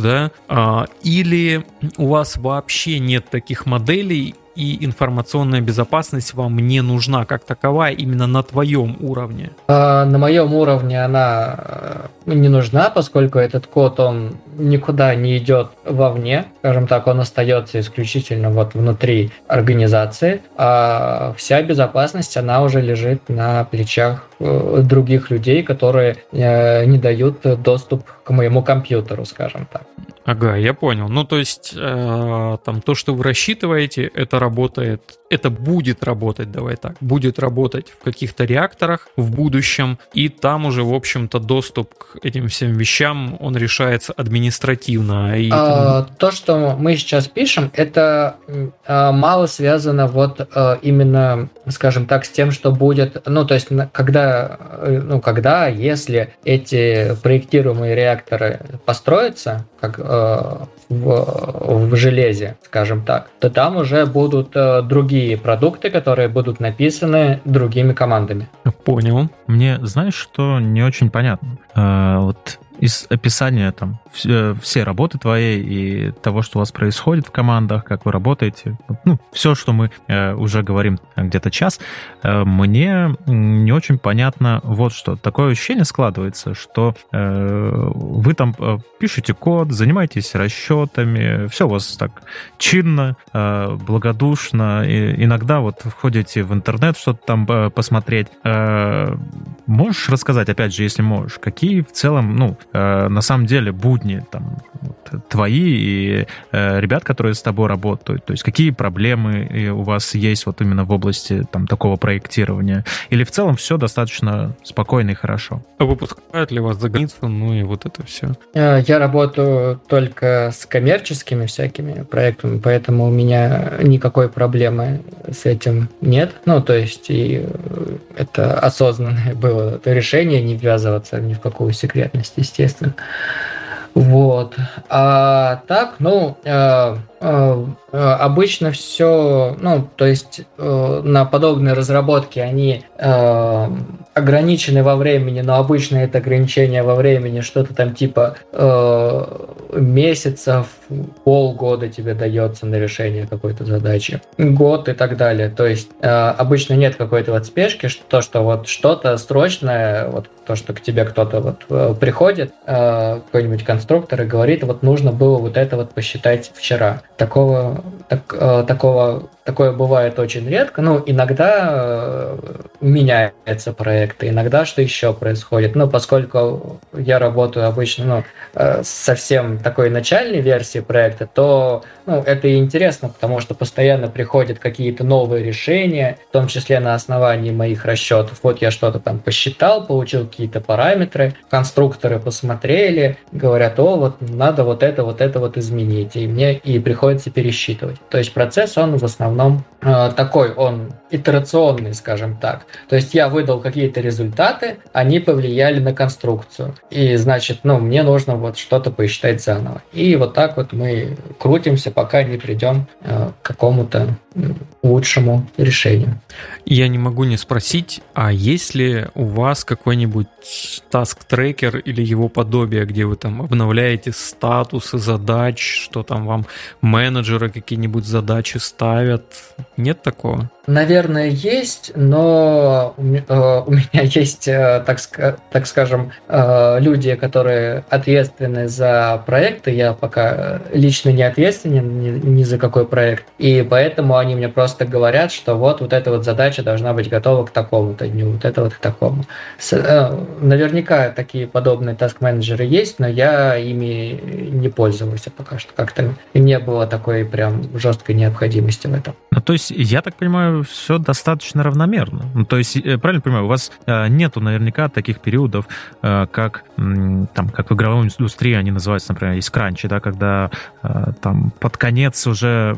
да, или у вас вообще нет таких моделей, и информационная безопасность вам не нужна как таковая именно на твоем уровне? А, на моем уровне она э, не нужна, поскольку этот код, он никуда не идет вовне, скажем так, он остается исключительно вот внутри организации, а вся безопасность, она уже лежит на плечах э, других людей, которые э, не дают доступ к моему компьютеру, скажем так. Ага, я понял. Ну, то есть, э, там, то, что вы рассчитываете, это работает это будет работать, давай так, будет работать в каких-то реакторах в будущем, и там уже, в общем-то, доступ к этим всем вещам, он решается административно. И... А, то, что мы сейчас пишем, это а, мало связано вот а, именно, скажем так, с тем, что будет, ну, то есть, когда, ну, когда, если эти проектируемые реакторы построятся, как а, в, в железе, скажем так, то там уже будут а, другие продукты, которые будут написаны другими командами. Понял. Мне, знаешь, что не очень понятно? А, вот из описания там все, все работы твоей и того, что у вас происходит в командах, как вы работаете, ну, все, что мы э, уже говорим где-то час, э, мне не очень понятно вот что. Такое ощущение складывается, что э, вы там э, пишете код, занимаетесь расчетами, все у вас так чинно, э, благодушно, и иногда вот входите в интернет что-то там э, посмотреть. Э, можешь рассказать, опять же, если можешь, какие в целом, ну, э, на самом деле будни там вот, твои и э, ребят, которые с тобой работают? То есть какие проблемы э, у вас есть вот именно в области там такого проектирования? Или в целом все достаточно спокойно и хорошо? А выпускают ли вас за границу, ну и вот это все? Э, я работаю только с коммерческими всякими проектами, поэтому у меня никакой проблемы с этим нет. Ну, то есть и э, это осознанное было это решение не ввязываться ни в какую секретность, естественно. Вот. А так, ну, э, обычно все, ну, то есть э, на подобные разработки они э, ограничены во времени, но обычно это ограничение во времени что-то там типа э, месяцев, полгода тебе дается на решение какой-то задачи, год и так далее. То есть э, обычно нет какой-то вот спешки, что то, что вот что-то срочное, вот то, что к тебе кто-то вот э, приходит, э, какой-нибудь конструктор и говорит, вот нужно было вот это вот посчитать вчера. Такого, так, э, такого, такое бывает очень редко. Ну, иногда меняется проект, иногда что еще происходит. Ну, поскольку я работаю обычно ну, совсем такой начальной версии проекта, то ну, это и интересно, потому что постоянно приходят какие-то новые решения, в том числе на основании моих расчетов. Вот я что-то там посчитал, получил какие-то параметры, конструкторы посмотрели, говорят, о, вот надо вот это, вот это вот изменить, и мне и приходится пересчитывать. То есть процесс, он в основном э, такой, он итерационный, скажем так. То есть я выдал какие-то результаты, они повлияли на конструкцию. И значит, ну, мне нужно вот что-то посчитать заново. И вот так вот мы крутимся, пока не придем э, к какому-то лучшему решению. Я не могу не спросить, а есть ли у вас какой-нибудь task-tracker или его подобие, где вы там обновляете статусы задач, что там вам менеджеры какие-нибудь задачи ставят? Нет такого? Наверное, есть, но у э, меня есть, э, так, так скажем, э, люди, которые ответственны за проекты. Я пока лично не ответственен ни, ни за какой проект. И поэтому они мне просто говорят, что вот, вот эта вот задача должна быть готова к такому-то дню, вот это вот к такому. Наверняка такие подобные таск-менеджеры есть, но я ими не пользовался пока что. Как-то не было такой прям жесткой необходимости в этом. Ну, то есть, я так понимаю, все достаточно равномерно. Ну, то есть, э, правильно понимаю, у вас э, нету наверняка таких периодов, э, как, там, как в игровой индустрии они называются, например, есть кранчи, да, когда там под конец уже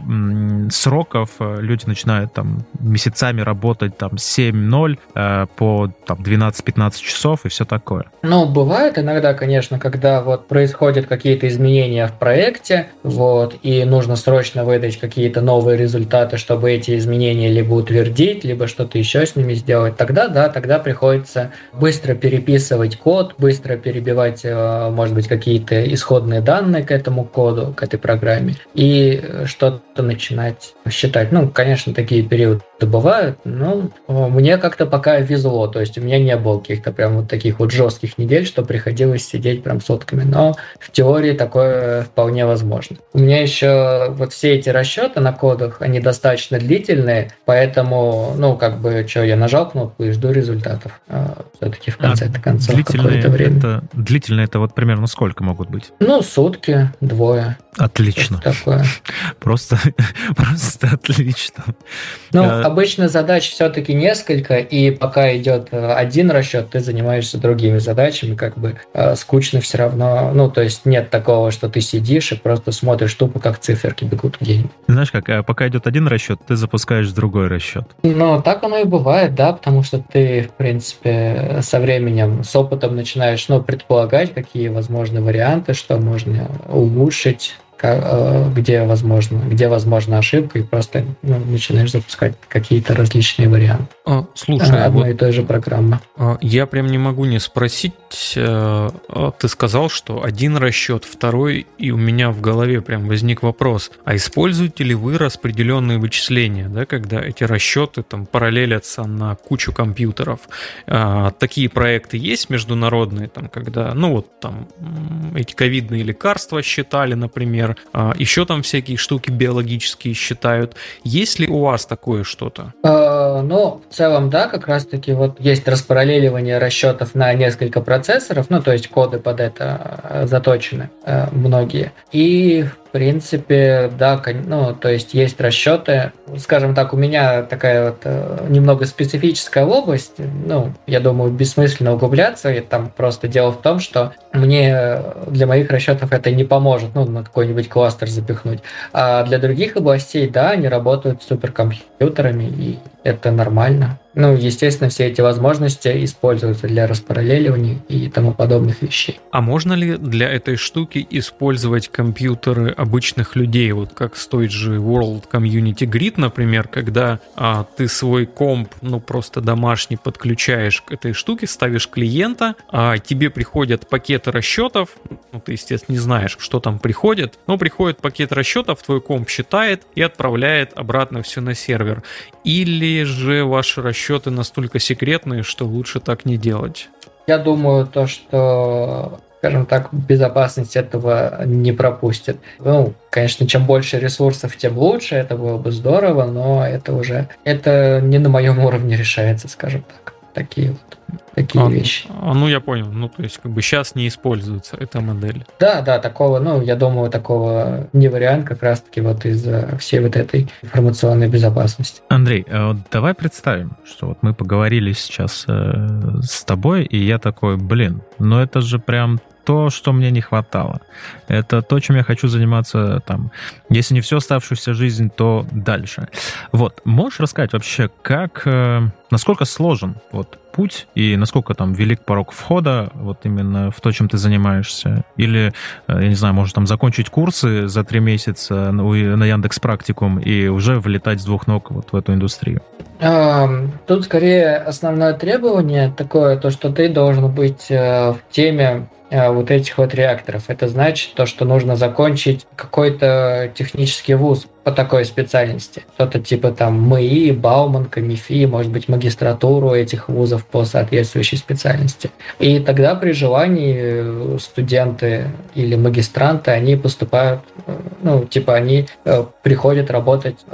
сроков люди начинают там месяцами работать там 7-0 по там 12-15 часов и все такое. Ну, бывает иногда, конечно, когда вот происходят какие-то изменения в проекте, вот, и нужно срочно выдать какие-то новые результаты, чтобы эти изменения либо утвердить, либо что-то еще с ними сделать, тогда, да, тогда приходится быстро переписывать код, быстро перебивать, э, может быть, какие-то исходные данные к этому коду, к этой программе, и что-то начинать считать. Ну, конечно, такие периоды бывают, но мне как-то пока везло, то есть у меня не было каких-то прям вот таких вот жестких недель, что приходилось сидеть прям сотками, но в теории такое вполне возможно. У меня еще вот все эти расчеты на кодах, они достаточно длительные, поэтому, ну, как бы, что, я нажал кнопку и жду результатов. А, все-таки в конце а концов какое-то время. Это, длительно это вот примерно сколько могут быть? Ну, сутки, двое. Отлично. Такое. Просто, просто отлично. Ну, а... обычно задач все-таки несколько, и пока идет э, один расчет, ты занимаешься другими задачами, как бы э, скучно все равно. Ну, то есть нет такого, что ты сидишь и просто смотришь тупо, как циферки бегут где-нибудь. Знаешь, как э, пока идет один расчет, ты запускаешь другой расчет. Ну, так оно и бывает, да, потому что ты, в принципе, со временем, с опытом начинаешь, ну, предполагать, какие возможны варианты, что можно улучшить где возможно, где возможна ошибка, и просто ну, начинаешь запускать какие-то различные варианты. А, слушай, одной вот, и той же программы. А, я прям не могу не спросить. Э, а, ты сказал, что один расчет, второй, и у меня в голове прям возник вопрос: а используете ли вы распределенные вычисления, да, когда эти расчеты там параллелятся на кучу компьютеров? Такие проекты есть международные, там, когда, ну вот там эти ковидные лекарства считали, например например, а, еще там всякие штуки биологические считают. Есть ли у вас такое что-то? Э, ну, в целом, да, как раз-таки вот есть распараллеливание расчетов на несколько процессоров, ну, то есть коды под это э, заточены э, многие. И, принципе, да, ну, то есть есть расчеты. Скажем так, у меня такая вот э, немного специфическая область. Ну, я думаю, бессмысленно углубляться. И там просто дело в том, что мне для моих расчетов это не поможет, ну, на какой-нибудь кластер запихнуть. А для других областей, да, они работают с суперкомпьютерами, и это нормально. Ну, естественно, все эти возможности используются для распараллеливания и тому подобных вещей. А можно ли для этой штуки использовать компьютеры обычных людей, вот как с той же World Community Grid, например, когда а, ты свой комп, ну, просто домашний подключаешь к этой штуке, ставишь клиента, а тебе приходят пакеты расчетов, ну, ты, естественно, не знаешь, что там приходит, но приходит пакет расчетов, твой комп считает и отправляет обратно все на сервер. Или же ваши расчеты настолько секретные, что лучше так не делать? Я думаю, то, что скажем так, безопасность этого не пропустит. Ну, конечно, чем больше ресурсов, тем лучше, это было бы здорово, но это уже, это не на моем уровне решается, скажем так. Такие вот такие а, вещи. А, ну, я понял. Ну, то есть, как бы сейчас не используется эта модель. Да, да, такого, ну, я думаю, такого не вариант как раз-таки вот из-за всей вот этой информационной безопасности. Андрей, а вот давай представим, что вот мы поговорили сейчас э, с тобой, и я такой, блин, ну это же прям то, что мне не хватало. Это то, чем я хочу заниматься там. Если не всю оставшуюся жизнь, то дальше. Вот, можешь рассказать вообще, как, э, насколько сложен вот путь и насколько там велик порог входа вот именно в то, чем ты занимаешься? Или, э, я не знаю, может там закончить курсы за три месяца на, Яндекс Практикум и уже влетать с двух ног вот в эту индустрию? Тут скорее основное требование такое, то, что ты должен быть э, в теме вот этих вот реакторов. Это значит то, что нужно закончить какой-то технический вуз по такой специальности. Что-то типа там МИИ, Бауманка, МИФИ, может быть, магистратуру этих вузов по соответствующей специальности. И тогда при желании э, студенты или магистранты, они поступают, э, ну, типа они приходят работать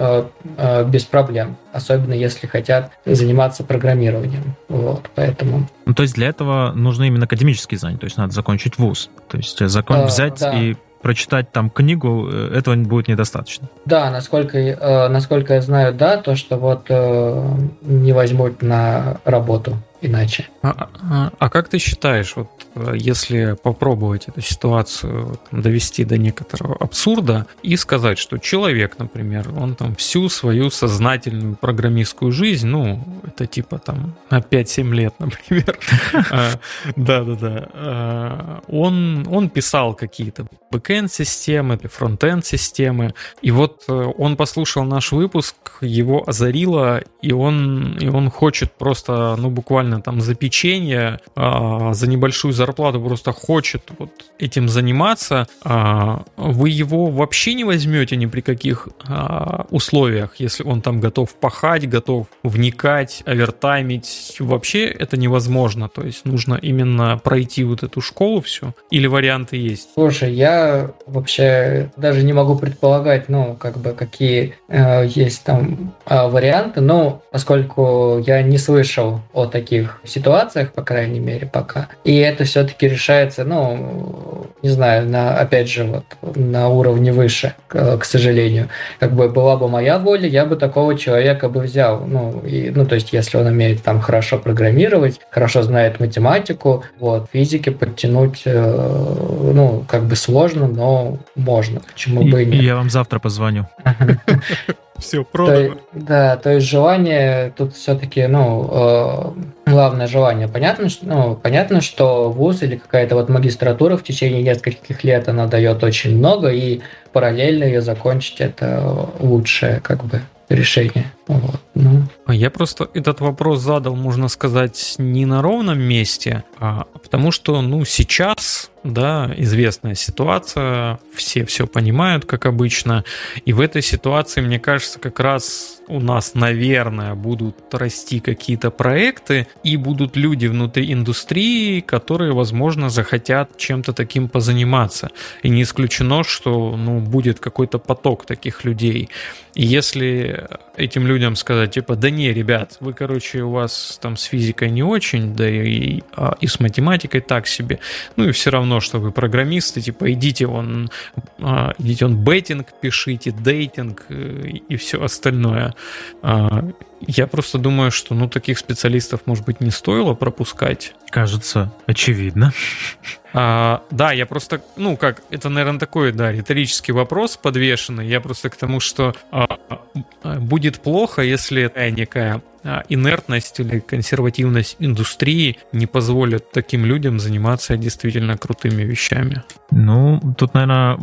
без проблем, особенно если хотят заниматься программированием. Вот, поэтому... Ну, то есть для этого нужны именно академические знания, то есть надо закончить вуз. То есть закон взять да. и прочитать там книгу, э, этого будет недостаточно. Да, насколько, э, насколько я знаю, да, то, что вот э, не возьмут на работу иначе. А, а, а как ты считаешь, вот э, если попробовать эту ситуацию там, довести до некоторого абсурда и сказать, что человек, например, он там всю свою сознательную программистскую жизнь, ну, это типа там на 5-7 лет, например, да-да-да, а, он, писал какие-то бэкэнд-системы, фронтенд-системы, и вот э, он послушал наш выпуск, его озарило, и он, и он хочет просто, ну, буквально буквально там за печенье, а, за небольшую зарплату просто хочет вот этим заниматься, а, вы его вообще не возьмете ни при каких а, условиях, если он там готов пахать, готов вникать, овертаймить, вообще это невозможно, то есть нужно именно пройти вот эту школу всю, или варианты есть? Слушай, я вообще даже не могу предполагать, ну, как бы, какие э, есть там э, варианты, но поскольку я не слышал о таких таких ситуациях, по крайней мере, пока. И это все-таки решается, ну, не знаю, на, опять же, вот на уровне выше, к, к сожалению. Как бы была бы моя воля, я бы такого человека бы взял. Ну, и, ну, то есть, если он умеет там хорошо программировать, хорошо знает математику, вот, физики подтянуть, э, ну, как бы сложно, но можно. Почему бы и нет? Я вам завтра позвоню. Все, продано. То, да, то есть желание тут все-таки, ну, э, главное желание. Понятно, что, ну, понятно, что вуз или какая-то вот магистратура в течение нескольких лет, она дает очень много, и параллельно ее закончить это лучшее, как бы, решение. Вот. Ну. А я просто этот вопрос задал, можно сказать, не на ровном месте, а потому что, ну, сейчас, да, известная ситуация, все все понимают, как обычно, и в этой ситуации, мне кажется, как раз у нас, наверное, будут расти какие-то проекты, и будут люди внутри индустрии, которые, возможно, захотят чем-то таким позаниматься. И не исключено, что, ну, будет какой-то поток таких людей. И если этим людям сказать, типа, да не, ребят, вы, короче, у вас там с физикой не очень, да и, а, и с математикой так себе, ну и все равно, что вы программисты, типа, идите он, а, идите он бейтинг пишите, дейтинг э, и все остальное. А, я просто думаю, что, ну, таких специалистов, может быть, не стоило пропускать. Кажется, очевидно. А, да, я просто, ну, как, это, наверное, такой, да, риторический вопрос подвешенный. Я просто к тому, что а, а будет плохо, если такая некая инертность или консервативность индустрии не позволят таким людям заниматься действительно крутыми вещами. Ну, тут, наверное,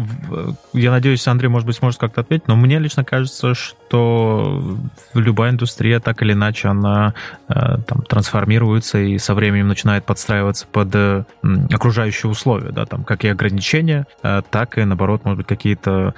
я надеюсь, Андрей, может быть, сможет как-то ответить, но мне лично кажется, что любая индустрия так или иначе, она э, там трансформируется и со временем начинает подстраиваться под э, окружающие условия, да, там, как и ограничения, э, так и, наоборот, может быть, какие-то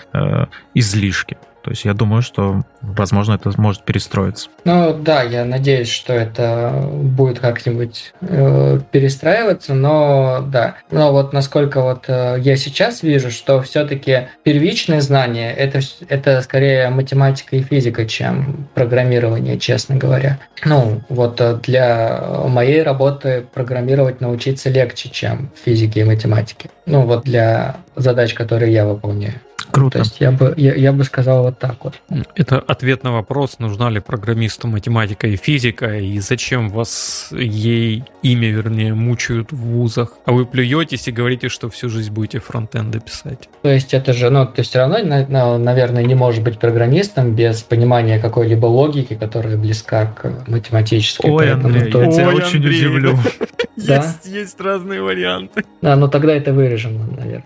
излишки. То есть я думаю, что, возможно, это может перестроиться. Ну да, я надеюсь, что это будет как-нибудь э, перестраиваться, но да. Но вот насколько вот э, я сейчас вижу, что все-таки первичное знание это, это скорее математика и физика, чем программирование, честно говоря. Ну, вот э, для моей работы программировать научиться легче, чем физике и математике. Ну, вот для задач, которые я выполняю. Круто. То есть я бы, я, я бы сказал вот так вот. Это ответ на вопрос, нужна ли программисту математика и физика, и зачем вас ей имя, вернее, мучают в вузах. А вы плюетесь и говорите, что всю жизнь будете фронтенды писать. То есть это же, ну, ты все равно, наверное, не можешь быть программистом без понимания какой-либо логики, которая близка к математической. Ой, Поэтому, Андрей, то... я тебя очень Андрей. удивлю. Есть, есть разные варианты. Да, ну тогда это вырежем, наверное.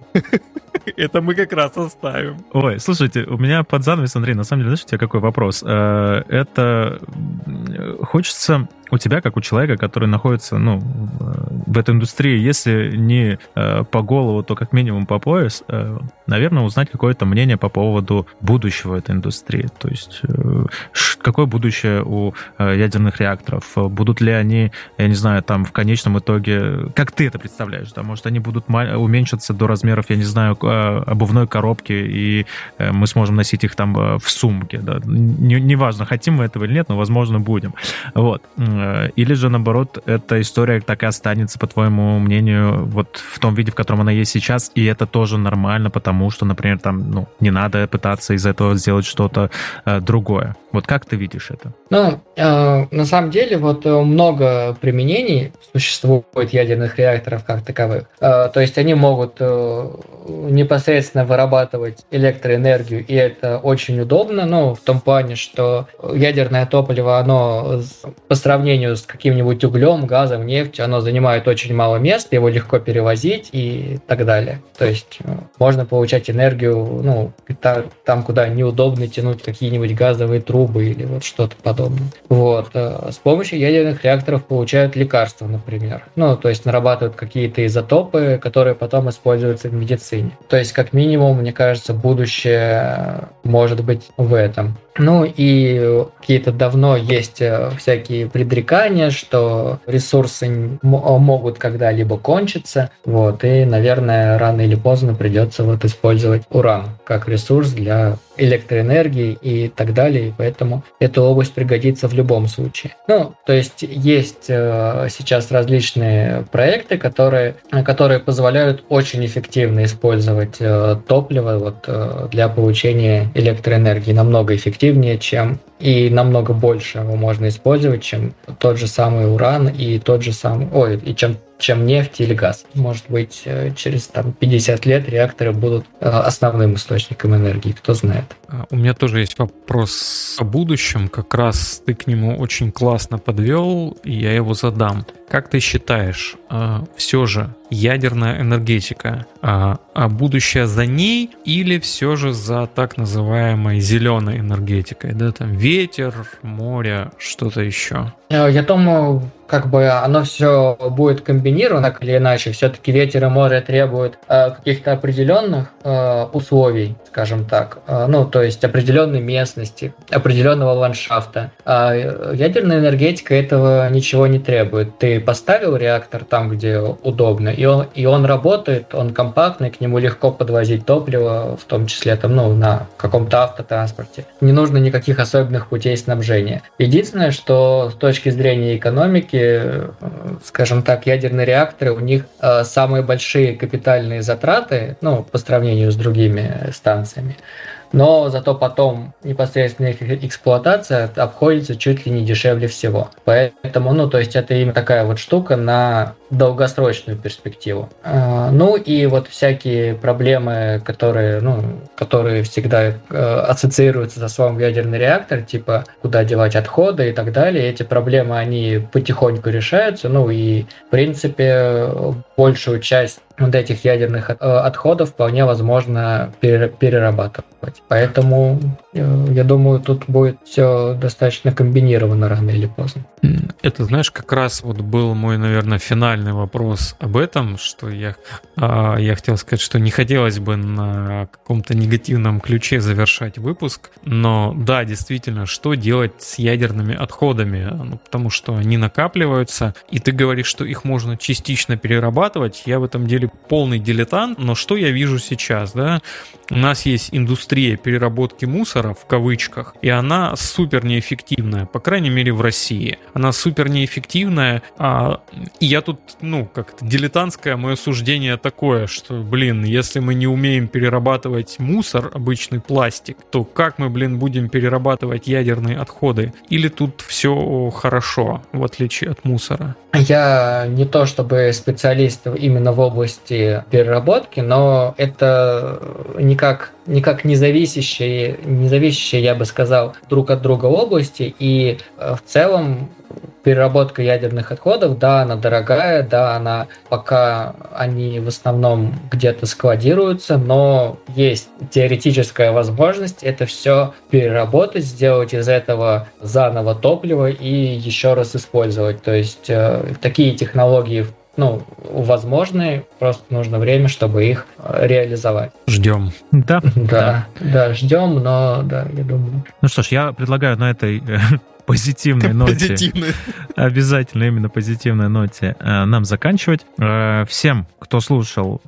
Это мы как раз оставим. Ой, слушайте, у меня под занавес, Андрей, на самом деле, знаешь, у тебя какой вопрос? Э, это хочется у тебя, как у человека, который находится ну, в этой индустрии, если не э, по голову, то как минимум по пояс, э, наверное, узнать какое-то мнение по поводу будущего этой индустрии. То есть э, какое будущее у э, ядерных реакторов? Будут ли они, я не знаю, там в конечном итоге, как ты это представляешь, да, может, они будут уменьшиться до размеров, я не знаю, э, обувной коробки, и э, мы сможем носить их там э, в сумке, да. Неважно, хотим мы этого или нет, но, возможно, будем. Вот Э, или же, наоборот, эта история так и останется, по твоему мнению, вот в том виде, в котором она есть сейчас, и это тоже нормально, потому что, например, там, ну, не надо пытаться из этого сделать что-то э, другое. Вот как ты видишь это? Ну, э, на самом деле, вот э, много применений существует ядерных реакторов как таковых. Э, то есть они могут э, непосредственно вырабатывать электроэнергию, и это очень удобно, ну, в том плане, что ядерное топливо, оно по сравнению с каким-нибудь углем, газом, нефтью, оно занимает очень мало места, его легко перевозить и так далее. То есть э, можно получать энергию, ну, там, куда неудобно тянуть какие-нибудь газовые трубы, трубы или вот что-то подобное. Вот. Э, с помощью ядерных реакторов получают лекарства, например. Ну, то есть нарабатывают какие-то изотопы, которые потом используются в медицине. То есть, как минимум, мне кажется, будущее может быть в этом. Ну и какие-то давно есть э, всякие предрекания, что ресурсы могут когда-либо кончиться, вот, и, наверное, рано или поздно придется вот использовать уран как ресурс для электроэнергии и так далее, и поэтому эта область пригодится в любом случае. Ну, то есть есть э, сейчас различные проекты, которые, которые позволяют очень эффективно использовать э, топливо вот, э, для получения электроэнергии, намного эффективнее, чем и намного больше его можно использовать, чем тот же самый уран и тот же самый, ой, и чем чем нефть или газ. Может быть, э, через там, 50 лет реакторы будут э, основным источником энергии, кто знает. А, у меня тоже есть вопрос о будущем, как раз ты к нему очень классно подвел, и я его задам. Как ты считаешь, э, все же ядерная энергетика, а, а будущее за ней или все же за так называемой зеленой энергетикой, да, там ветер, море, что-то еще? Я думаю, как бы оно все будет комбинировано, так или иначе. Все-таки ветер и море требуют э, каких-то определенных э, условий, скажем так. Э, ну, то есть определенной местности, определенного ландшафта. А ядерная энергетика этого ничего не требует. Ты поставил реактор там, где удобно, и он, и он работает, он компактный, к нему легко подвозить топливо, в том числе там, ну, на каком-то автотранспорте. Не нужно никаких особенных путей снабжения. Единственное, что с точки зрения экономики, скажем так, ядерные реакторы, у них э, самые большие капитальные затраты, ну, по сравнению с другими станциями, но зато потом непосредственно их эксплуатация обходится чуть ли не дешевле всего. Поэтому, ну, то есть это именно такая вот штука на долгосрочную перспективу. А, ну и вот всякие проблемы, которые, ну, которые всегда э, ассоциируются со словом ядерный реактор, типа куда девать отходы и так далее, эти проблемы, они потихоньку решаются, ну и в принципе большую часть вот этих ядерных э, отходов вполне возможно перерабатывать. Поэтому, э, я думаю, тут будет все достаточно комбинировано рано или поздно. Это, знаешь, как раз вот был мой, наверное, финальный вопрос об этом, что я, а, я хотел сказать, что не хотелось бы на каком-то негативном ключе завершать выпуск, но да, действительно, что делать с ядерными отходами? Ну, потому что они накапливаются, и ты говоришь, что их можно частично перерабатывать. Я в этом деле полный дилетант, но что я вижу сейчас, да? У нас есть индустрия переработки мусора, в кавычках, и она супер неэффективная, по крайней мере в России. Она супер неэффективная, а, и я тут, ну, как-то дилетантское мое суждение такое, что, блин, если мы не умеем перерабатывать мусор, обычный пластик, то как мы, блин, будем перерабатывать ядерные отходы? Или тут все хорошо, в отличие от мусора? Я не то чтобы специалист именно в области переработки, но это никак, никак не зависящие, не зависящие, я бы сказал, друг от друга области. И э, в целом переработка ядерных отходов, да, она дорогая, да, она пока они в основном где-то складируются, но есть теоретическая возможность это все переработать, сделать из этого заново топливо и еще раз использовать. То есть э, такие технологии ну, возможны, просто нужно время, чтобы их э, реализовать. Ждем. Да. Да, да, ждем, но да, я думаю. Ну что ж, я предлагаю на этой э, позитивной ноте. Позитивной. Обязательно именно позитивной ноте э, нам заканчивать. Всем, кто слушал,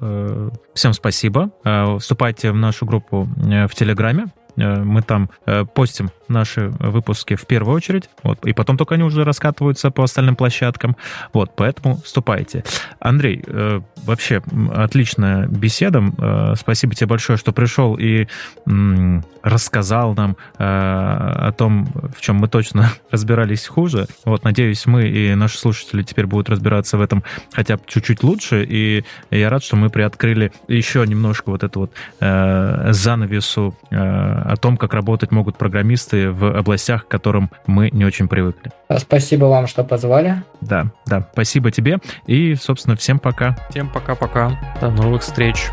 всем спасибо. Вступайте в нашу группу в Телеграме. Мы там постим наши выпуски в первую очередь, вот, и потом только они уже раскатываются по остальным площадкам. Вот, поэтому вступайте. Андрей, э, вообще отличная беседа. Э, спасибо тебе большое, что пришел и м, рассказал нам э, о том, в чем мы точно разбирались хуже. Вот, надеюсь, мы и наши слушатели теперь будут разбираться в этом хотя бы чуть-чуть лучше, и я рад, что мы приоткрыли еще немножко вот эту вот э, занавесу э, о том, как работать могут программисты инновации в областях, к которым мы не очень привыкли. Спасибо вам, что позвали. Да, да, спасибо тебе. И, собственно, всем пока. Всем пока-пока. До новых встреч.